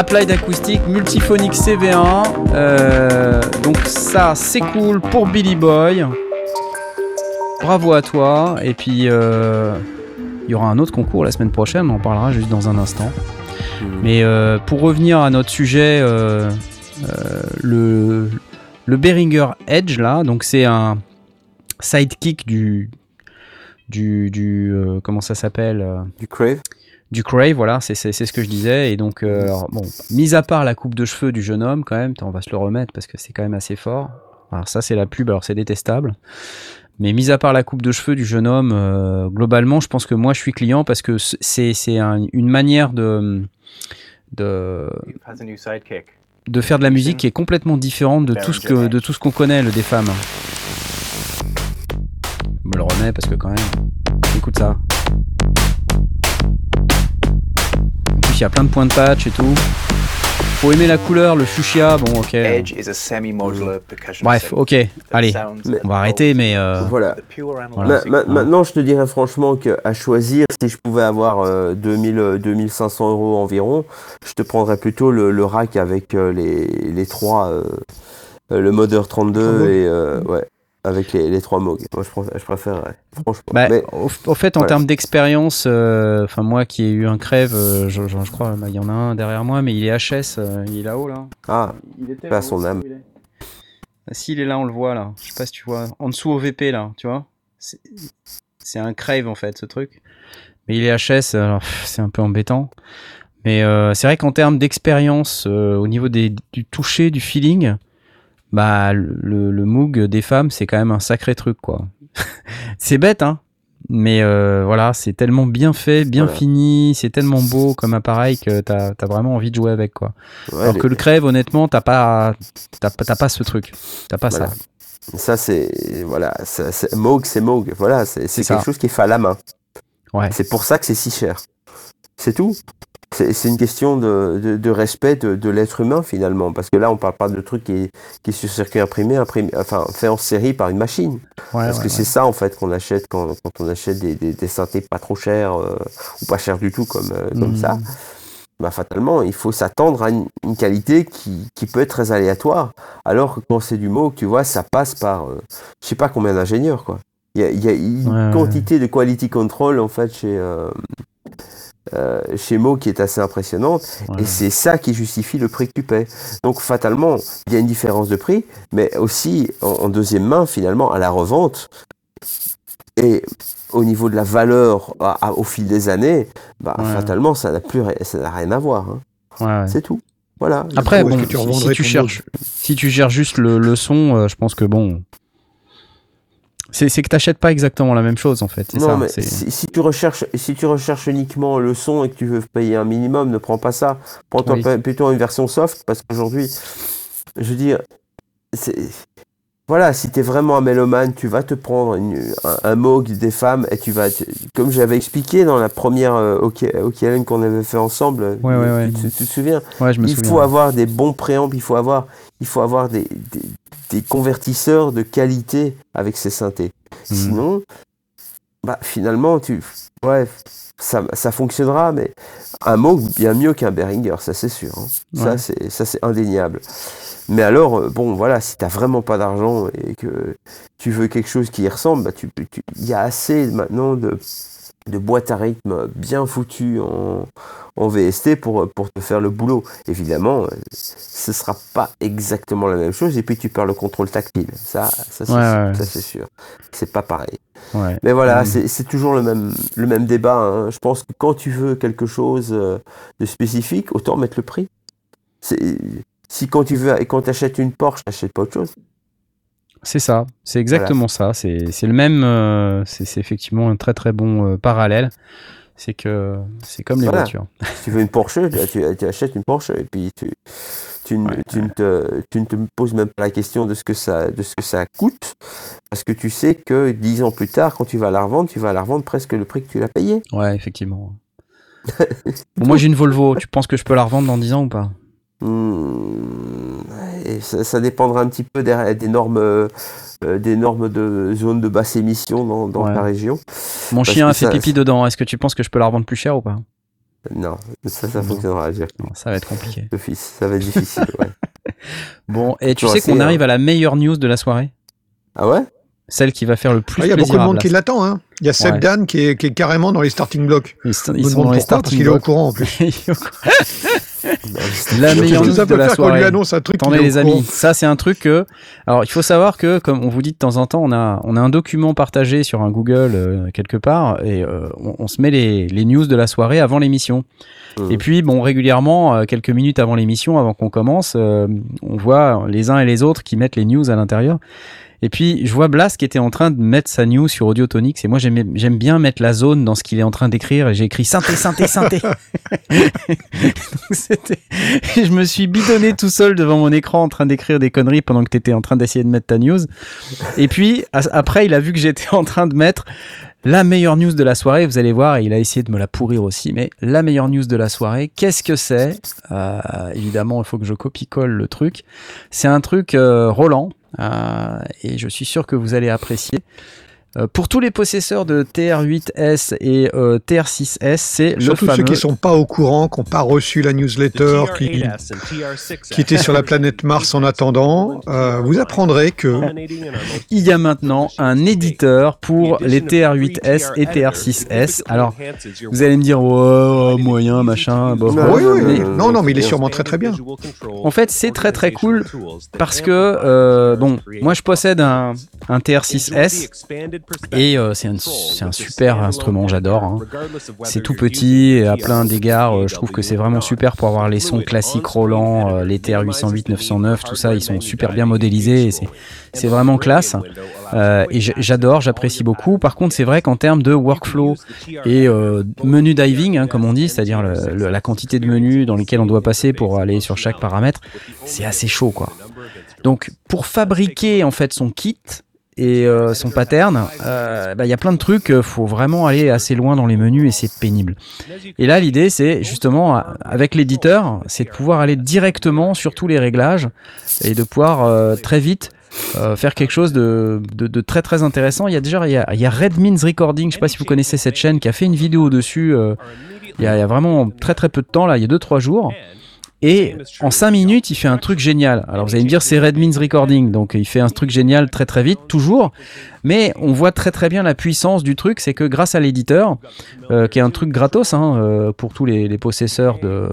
Applied Acoustic Multiphonic CV1. Euh, donc ça, c'est cool pour Billy Boy. Bravo à toi. Et puis, euh, il y aura un autre concours la semaine prochaine. On en parlera juste dans un instant. Mais euh, pour revenir à notre sujet, le, le Behringer Edge, là, donc c'est un sidekick du... du, du comment ça s'appelle Du Crave. Du Crave, voilà, c'est ce que je disais. Et donc, euh, alors, bon, mis à part la coupe de cheveux du jeune homme, quand même, on va se le remettre parce que c'est quand même assez fort. Alors, ça, c'est la pub, alors c'est détestable. Mais mis à part la coupe de cheveux du jeune homme, euh, globalement, je pense que moi, je suis client parce que c'est c'est un- une manière de, de, de faire de la musique qui est complètement différente de tout ce que de tout ce qu'on connaît, le des femmes. Je me le remets parce que quand même, écoute ça. Il y a plein de points de patch et tout. Faut aimer la couleur, le fuchsia, bon ok. Edge is a semi-modular percussion Bref, ok, allez, Mais- on va arrêter, mais euh, Voilà. Ma- ma- maintenant, je te dirais franchement qu'à choisir, si je pouvais avoir euh, 2000, euh, 2500 euros environ, je te prendrais plutôt le, le rack avec euh, les, les trois, euh, euh, le modeur 32 Trois Moog. et euh, ouais, avec les, les trois Moog. Moi, je, je préférerais, franchement. Bah, Mais au, au fait, en voilà. termes d'expérience, euh, enfin moi qui ai eu un crève, euh, je, je- je crois, bah, il y en a un derrière moi, mais il est HS, euh, il est là-haut là. ah, Il était là-haut, son âme. est Ah, si, il est là, on le voit là. Je sais pas si tu vois. En dessous au VP là, tu vois. C'est un crève en fait, ce truc. Mais il est HS, alors c'est un peu embêtant. Mais c'est vrai qu'en termes d'expérience, au niveau des, du toucher, du feeling, bah le, le Moog des femmes, c'est quand même un sacré truc quoi. <laughs> c'est bête, hein. Mais euh, voilà, c'est tellement bien fait, bien Voilà. fini, c'est tellement beau comme appareil que t'as as vraiment envie de jouer avec quoi. ouais, Alors que le crève, honnêtement, t'as pas, t'as pas, ce truc. T'as pas Voilà. ça. ça c'est voilà, ça- c'est- Moog, c'est Moog. Voilà, c'est quelque chose qui est fait à la main. Ouais. C'est pour ça que c'est si cher. C'est tout. C'est une question de, de, de respect de, de l'être humain finalement, parce que là on parle pas de trucs qui est, qui est sur circuit imprimé, imprimé, enfin fait en série par une machine. Ouais, parce ouais, que ouais. c'est ça en fait qu'on achète quand, quand on achète des, des, des synthés pas trop chers euh, ou pas chers du tout comme, euh, comme ça. Bah, fatalement, il faut s'attendre à une, une qualité qui, qui peut être très aléatoire. Alors que quand c'est du mot, tu vois, ça passe par euh, je sais pas combien d'ingénieurs quoi. Il y a, il y a une quantité de quality control en fait chez euh, chez Mo qui est assez impressionnante Ouais. et c'est ça qui justifie le prix que tu paies. Donc fatalement, il y a une différence de prix, mais aussi en, en deuxième main finalement à la revente et au niveau de la valeur à- à- au fil des années, bah, Ouais. fatalement ça n'a plus ça n'a rien à voir. hein. Ouais. C'est tout. Voilà. Après, bon, tu si, tu cherches, si tu gères juste le, le son, euh, je pense que bon, c'est que t'achètes pas exactement la même chose en fait. Non, ça. mais si, si tu recherches, si tu recherches uniquement le son et que tu veux payer un minimum, ne prends pas ça. Oui. pa- plutôt une version soft parce qu'aujourd'hui, je veux dire, voilà, si t'es vraiment un mélomane, tu vas te prendre une- un, un des femmes et tu vas, tu- comme j'avais expliqué dans la première euh, qu'on avait fait ensemble, Ouais, ouais, ouais. Tu, tu- tu te souviens? Ouais, je me Il souviens. faut avoir des bons préampes, il faut avoir, il faut avoir des, des, des convertisseurs de qualité avec ces synthés. Mhm. Sinon, bah finalement, tu, ouais, ça, ça fonctionnera, mais un Moog bien mieux qu'un Behringer, ça c'est sûr. hein. Ça Ouais. c'est, ça c'est indéniable. Mais alors, euh, bon, voilà, si t'as vraiment pas d'argent et que tu veux quelque chose qui y ressemble, bah tu- il y a assez maintenant de, de boîtes à rythme bien foutues en, en VST pour, pour te faire le boulot. Évidemment, euh, ce sera pas exactement la même chose. Et puis tu perds le contrôle tactile. Ça, ça c'est Ouais, ouais, sûr. C'est pas pareil. Ouais. Mais voilà, c'est toujours le même, le même débat. hein. Je pense que quand tu veux quelque chose euh, de spécifique, autant mettre le prix. Si quand tu veux et quand tu achètes une Porsche, t'achètes pas autre chose. C'est ça, c'est exactement ça. C'est le même, euh, c'est effectivement un très très bon euh, parallèle. C'est que c'est comme les voitures. Si tu veux une Porsche, tu, achètes une Porsche et puis tu, tu, ne- Ouais. tu ne te, tu ne te poses même pas la question de ce que ça, de ce que ça coûte parce que tu sais que dix ans plus tard, quand tu vas la revendre, tu vas la revendre presque le prix que tu l'as payé. Ouais, effectivement. <laughs> Bon, moi j'ai une Volvo. Tu penses que je peux la revendre dans 10 ans ou pas? Hmm, ça, ça dépendra un petit peu des, des normes, euh, euh, des normes de zone de basse émission dans, dans Ouais. ta région. Mon Parce chien a fait ça- pipi dedans. Est-ce que tu penses que je peux la revendre plus cher ou pas? Non, ça, ça Non. fonctionnera. Non, Ça va être compliqué. Ça va être difficile. ouais. <laughs> Bon, et tu sais qu'on assez, arrive à la meilleure news de la soirée? Ah ouais? Celle qui va faire le plus Ah, Il y a beaucoup de monde qui l'attend. Hein. Il y a Seb Ouais. Dan qui est, qui est carrément dans les starting blocks. Ils sont, ils dans les starting qu'il est au blocks. courant en plus. <laughs> La meilleure news de la qu'on lui soirée. annonce un truc. Attendez les amis, courant. ça c'est un truc que... Alors il faut savoir que, comme on vous dit de temps en temps, on a, on a un document partagé sur un Google euh, quelque part et euh, on, on se met les, les news de la soirée avant l'émission. Mhm. Et puis bon, régulièrement, euh, quelques minutes avant l'émission, avant qu'on commence, euh, on voit les uns et les autres qui mettent les news à l'intérieur. Et puis je vois Blas qui était en train de mettre sa news sur Audiotonix et moi j'aime bien mettre la zone dans ce qu'il est en train d'écrire et j'ai écrit synthé, synthé, synthé. <laughs> Je me suis bidonné tout seul devant mon écran en train d'écrire des conneries pendant que tu étais en train d'essayer de mettre ta news. Et puis après, il a vu que j'étais en train de mettre la meilleure news de la soirée. Vous allez voir, et il a essayé de me la pourrir aussi. Mais la meilleure news de la soirée, qu'est-ce que c'est? Euh, Évidemment, il faut que je copie-colle le truc. C'est un truc euh, Roland. Euh, et je suis sûr que vous allez apprécier. Euh, pour tous les possesseurs de TR8S et euh, TR6S, c'est le Surtout fameux. ceux qui sont pas au courant, qui n'ont pas reçu la newsletter, qui, qui étaient sur la planète Mars en attendant, euh, vous apprendrez que Il y a maintenant un éditeur pour les TR8S et TR6S. Alors, vous allez me dire, ouais, ouais, moyen, machin, Non, bof. oui, oui, mais. Non, non, mais il est sûrement très très bien. En fait, c'est très très cool parce que, euh, bon, moi je possède un, un TR6S et euh, c'est un, super instrument, j'adore. hein. C'est tout petit et à plein d'égards, euh, je trouve que c'est vraiment super pour avoir les sons classiques Roland, euh, les TR-808, 909, tout ça, ils sont super bien modélisés c'est- vraiment classe. Et j'adore, j'apprécie beaucoup. Par contre, c'est vrai qu'en termes de workflow et menu diving, hein, comme on dit, c'est-à-dire la quantité de menus dans lesquels on doit passer pour aller sur chaque paramètre, c'est assez chaud, quoi. Donc, pour fabriquer en fait son kit et euh, son pattern, euh, bah, il y a plein de trucs. euh, faut vraiment aller assez loin dans les menus et c'est pénible. Et là, l'idée, c'est justement avec l'éditeur, c'est de pouvoir aller directement sur tous les réglages et de pouvoir très vite faire quelque chose de, très très intéressant. Il y a déjà il y a, il y a Red Means Recording, je sais pas si vous connaissez cette chaîne, qui a fait une vidéo dessus. il y, a, il y a vraiment très très peu de temps là, il y a 2-3 jours. Et en 5 minutes, il fait un truc génial. Alors vous allez me dire, c'est Red Means Recording, donc il fait un truc génial très très vite, toujours. Mais on voit très très bien la puissance du truc, c'est que grâce à l'éditeur, euh, qui est un truc gratos hein, euh, pour tous les, les possesseurs de,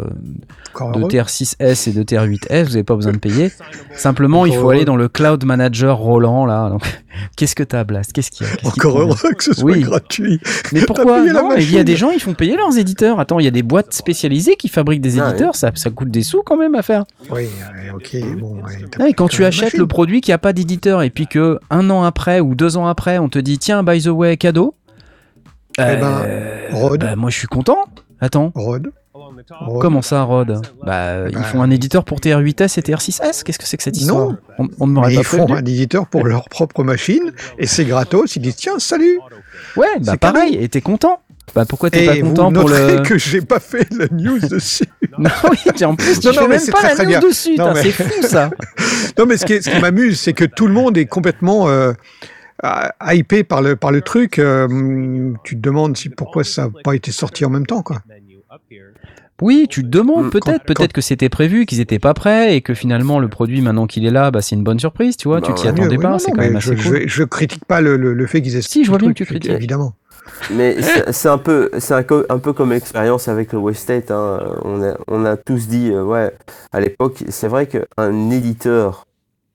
Encore de heureux. TR6S et de TR8S, vous n'avez pas besoin de payer. <laughs> Simplement, il faut aller dans le Cloud Manager Roland là. Donc, <laughs> qu'est-ce que t'as, Blast? Qu'est-ce qu'il y a? Encore heureux que ce soit Oui. gratuit. Mais pourquoi? Non, Il y a des gens, ils font payer leurs éditeurs. Attends, il y a des boîtes spécialisées qui fabriquent des Ah, éditeurs. Ça, ça coûte des sous quand même à faire. Oui, ok, bon. ouais, Ah, et quand tu achètes machine. le produit qui a pas d'éditeur et puis que un an après ou deux ans après, on te dit tiens, by the way, cadeau. Eh ben, euh, Rod. bah, moi, je suis content. Attends. Rod. Comment ça, Rod Bah, ils Bah, font un éditeur pour TR8S et TR6S. Qu'est-ce que c'est que cette histoire Non. On, on ne m'aurait pas ils font un éditeur pour leur propre machine et c'est gratos. Ils disent tiens, salut. Ouais, bah C'est pareil. Et t'es content Bah pourquoi t'es Et pas vous content pour le que j'ai pas fait la news dessus. <laughs> Non, oui, en plus, tu Non, non, fais même pas très, la très news bien. dessus. Mais- C'est fou ça. <laughs> Non, mais ce qui, est- ce qui m'amuse, c'est que tout le monde est complètement euh, hypé par le, par le truc. euh, tu te demandes si, pourquoi ça n'a pas été sorti en même temps. Quoi. Oui, tu te demandes Mm, peut-être, peut-être que c'était prévu, qu'ils étaient pas prêts et que finalement le produit maintenant qu'il est là, bah c'est une bonne surprise, tu vois. Bah tu t'y ouais. attendais Oui, pas, c'est non, quand même je, assez je, cool. je critique pas le, le, le fait qu'ils aient Si, je vois bien que tu critiques. Évidemment. Mais c'est c'est un peu, c'est un, co- un peu comme l'expérience avec le Westate. Hein. On, a, on a tous dit, euh, ouais, à l'époque, c'est vrai qu'un éditeur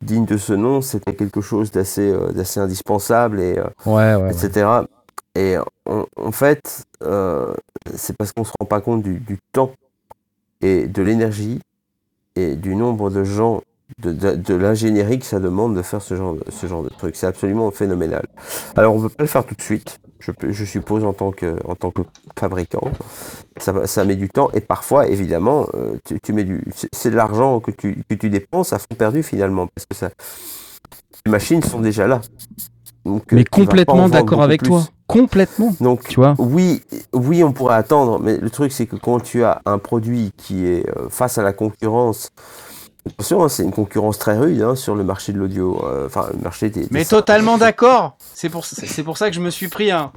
digne de ce nom, c'était quelque chose d'assez, euh, d'assez indispensable et euh, Ouais, ouais. ouais. etc. Et en, en fait, euh, c'est parce qu'on se rend pas compte du, du temps et de l'énergie et du nombre de gens, de, de, de l'ingénierie que ça demande de faire ce genre de, ce genre de truc. C'est absolument phénoménal. Alors, on ne peut pas le faire tout de suite, je, suppose, en tant que, en tant que fabricant. Ça, ça met du temps et parfois, évidemment, euh, tu, tu mets du, c'est- de l'argent que tu, que tu dépenses à fond perdu finalement parce que ça, les machines sont déjà là. Donc, euh, Mais complètement d'accord avec plus. toi. Complètement. Donc, Tu vois. oui, oui, on pourrait attendre, mais le truc, c'est que quand tu as un produit qui est euh, face à la concurrence, attention, hein, c'est une concurrence très rude hein, sur le marché de l'audio, euh, enfin, le marché des. Mais totalement d'accord. C'est pour, c'est pour ça que je me suis pris un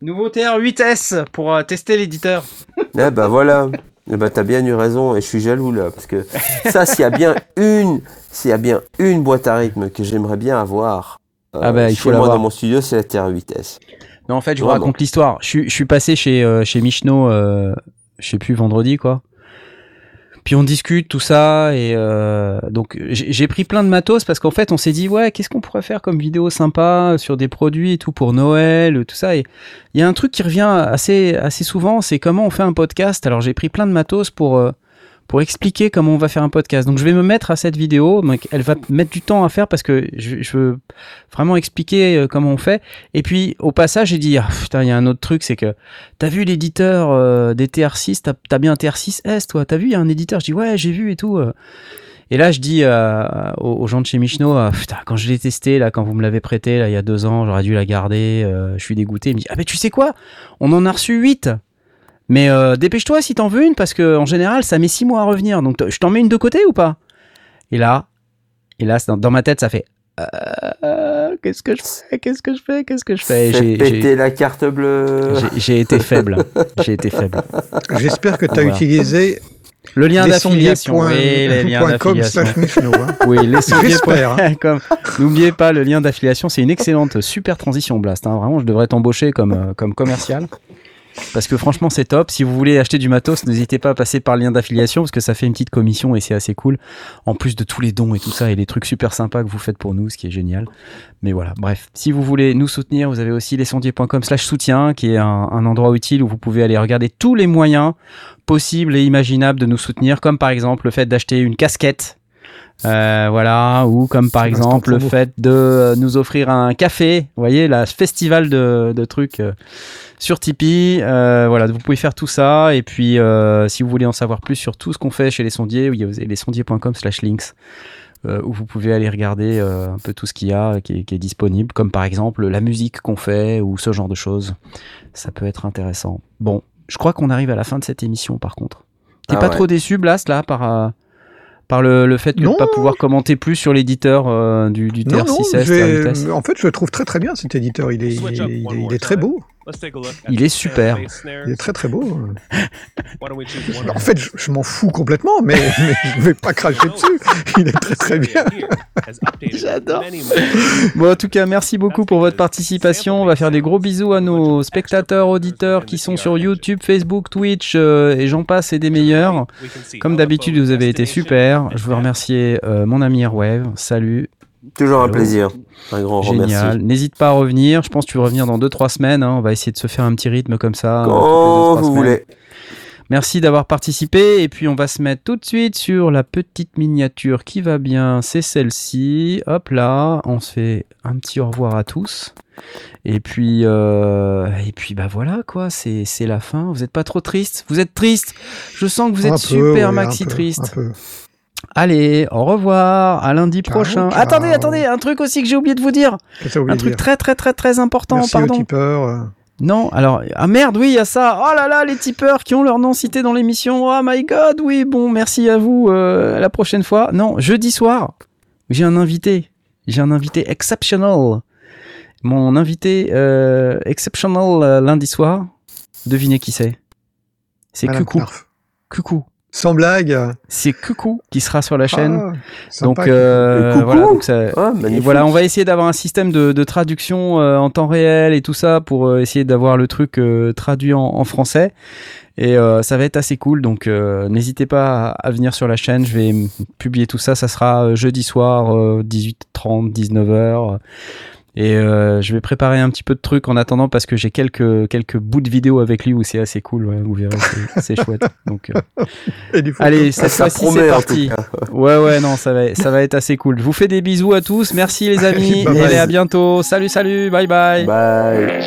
nouveau TR8S pour euh, tester l'éditeur. <laughs> Eh ben voilà, eh ben, t'as bien eu raison et je suis jaloux là, parce que ça, s'il y a bien <laughs> une, s'il y a bien une boîte à rythme que j'aimerais bien avoir. euh, Ah bah, il chez faut moi l'avoir. dans mon studio, c'est la TR8S. Non, en fait, je vous raconte l'histoire. Je suis, je suis passé chez, euh, chez Michno, euh, je sais plus, vendredi, quoi. Puis on discute, tout ça, et euh, donc j'ai pris plein de matos parce qu'en fait, on s'est dit, ouais, qu'est-ce qu'on pourrait faire comme vidéo sympa sur des produits et tout pour Noël, tout ça. Et il y a un truc qui revient assez, assez souvent, c'est comment on fait un podcast. Alors j'ai pris plein de matos pour, euh, pour expliquer comment on va faire un podcast. Donc je vais me mettre à cette vidéo. Elle va mettre du temps à faire parce que je, veux vraiment expliquer euh, comment on fait. Et puis au passage, j'ai dit, ah, putain, il y a un autre truc, c'est que t'as vu l'éditeur euh, des TR6, t'as as bien un TR6S, toi, t'as vu, il y a un éditeur? Je dis, ouais, j'ai vu et tout. euh. Et là, je dis aux, gens de chez Michno, ah, putain, quand je l'ai testé, là, quand vous me l'avez prêté, là, il y a deux ans, j'aurais dû la garder, je suis dégoûté. Il me dit, ah, mais tu sais quoi? On en a reçu 8 mais euh, dépêche-toi si t'en veux une, parce que en général, ça met six mois à revenir. Donc, je t'en mets une de côté ou pas? Et là, et là, dans, dans ma tête, ça fait. euh, qu'est-ce que je fais? Qu'est-ce que je fais? Qu'est-ce que je fais? J'ai- j'ai- la carte bleue. j'ai- été faible. J'ai été faible. J'espère que tu as Voilà. utilisé Le lien d'affiliation. Oui, les liens d'affiliation. hein. Oui, hein. <laughs> Comme- N'oubliez pas le lien d'affiliation, c'est une excellente, super transition Blast. hein. Vraiment, je devrais t'embaucher comme, euh, comme commercial. Parce que franchement, c'est top. Si vous voulez acheter du matos, n'hésitez pas à passer par le lien d'affiliation parce que ça fait une petite commission et c'est assez cool. En plus de tous les dons et tout ça et les trucs super sympas que vous faites pour nous, ce qui est génial. Mais voilà, bref. Si vous voulez nous soutenir, vous avez aussi lesondiers.com slash soutien qui est un, un endroit utile où vous pouvez aller regarder tous les moyens possibles et imaginables de nous soutenir, comme par exemple le fait d'acheter une casquette. Euh, voilà, ou comme par exemple le fait de nous offrir un café, vous voyez, la festival de, de trucs euh, sur Tipeee. Euh, voilà, vous pouvez faire tout ça. Et puis, euh, si vous voulez en savoir plus sur tout ce qu'on fait chez les sondiers, vous avez lesondiers.com slash links, euh, où vous pouvez aller regarder euh, un peu tout ce qu'il y a qui est, qui est disponible, comme par exemple la musique qu'on fait ou ce genre de choses. Ça peut être intéressant. Bon, je crois qu'on arrive à la fin de cette émission par contre. T'es Ah pas ouais. trop déçu, Blast, là, par, euh, par le, le fait de ne pas pouvoir commenter plus sur l'éditeur euh, du, du Non, non, TR6S, j'ai- TR8S en fait, je le trouve très très bien cet éditeur. Il est, il est, il est- il est très beau. Il est super. Il est très très beau. En fait, je, je m'en fous complètement, mais, <laughs> mais je vais pas cracher dessus. Il est très très bien. <laughs> J'adore. Bon, en tout cas, merci beaucoup pour votre participation. On va faire des gros bisous à nos spectateurs, auditeurs qui sont sur YouTube, Facebook, Twitch euh, et j'en passe et des meilleurs. Comme d'habitude, vous avez été super. Je veux remercier euh, mon ami Airwave. Salut, Toujours un plaisir. Un grand génial. N'hésite pas à revenir. Je pense que tu vas revenir dans 2-3 semaines. hein. On va essayer de se faire un petit rythme comme ça. euh, Quand vous semaines. voulez. Merci d'avoir participé. Et puis, on va se mettre tout de suite sur la petite miniature qui va bien. C'est celle-ci. Hop là, on se fait un petit au revoir à tous. Et puis, euh, et puis bah voilà quoi, c'est c'est la fin. Vous êtes pas trop triste? Vous êtes triste? Je sens que vous êtes Un peu, super maxi un peu, triste. un peu. Allez, au revoir, à lundi Ciao, prochain. ciao. Attendez, attendez, un truc aussi que j'ai oublié de vous dire. Un truc très très très très important, Merci pardon. aux tipeurs. Non, alors, ah merde, oui, il y a ça. Oh là là, les tipeurs qui ont leur nom cité dans l'émission. Oh my god, oui, bon, merci à vous. euh, à la prochaine fois. Non, jeudi soir, j'ai un invité. J'ai un invité exceptional. Mon invité euh, exceptional euh, lundi soir. Devinez qui c'est C'est Madame Coucou. Sans blague. C'est Coucou qui sera sur la chaîne. Ah, donc, sympa. euh, Coucou. voilà, donc ça, Ah, et voilà, on va essayer d'avoir un système de, de traduction euh, en temps réel et tout ça pour euh, essayer d'avoir le truc euh, traduit en, en français. Et euh, ça va être assez cool, donc euh, n'hésitez pas à, à venir sur la chaîne. Je vais publier tout ça. Ça sera euh, jeudi soir, euh, 18h30, 19h. Et euh, je vais préparer un petit peu de trucs en attendant parce que j'ai quelques, quelques bouts de vidéo avec lui où c'est assez cool. ouais, vous verrez, c'est- <laughs> chouette. Donc, euh, Et allez, <laughs> cette fois-ci, c'est parti. <laughs> Ouais, ouais, non, ça va, ça va être assez cool. Je vous fais des bisous à tous. Merci les amis. Et à bientôt. Salut, salut. Bye bye. Bye.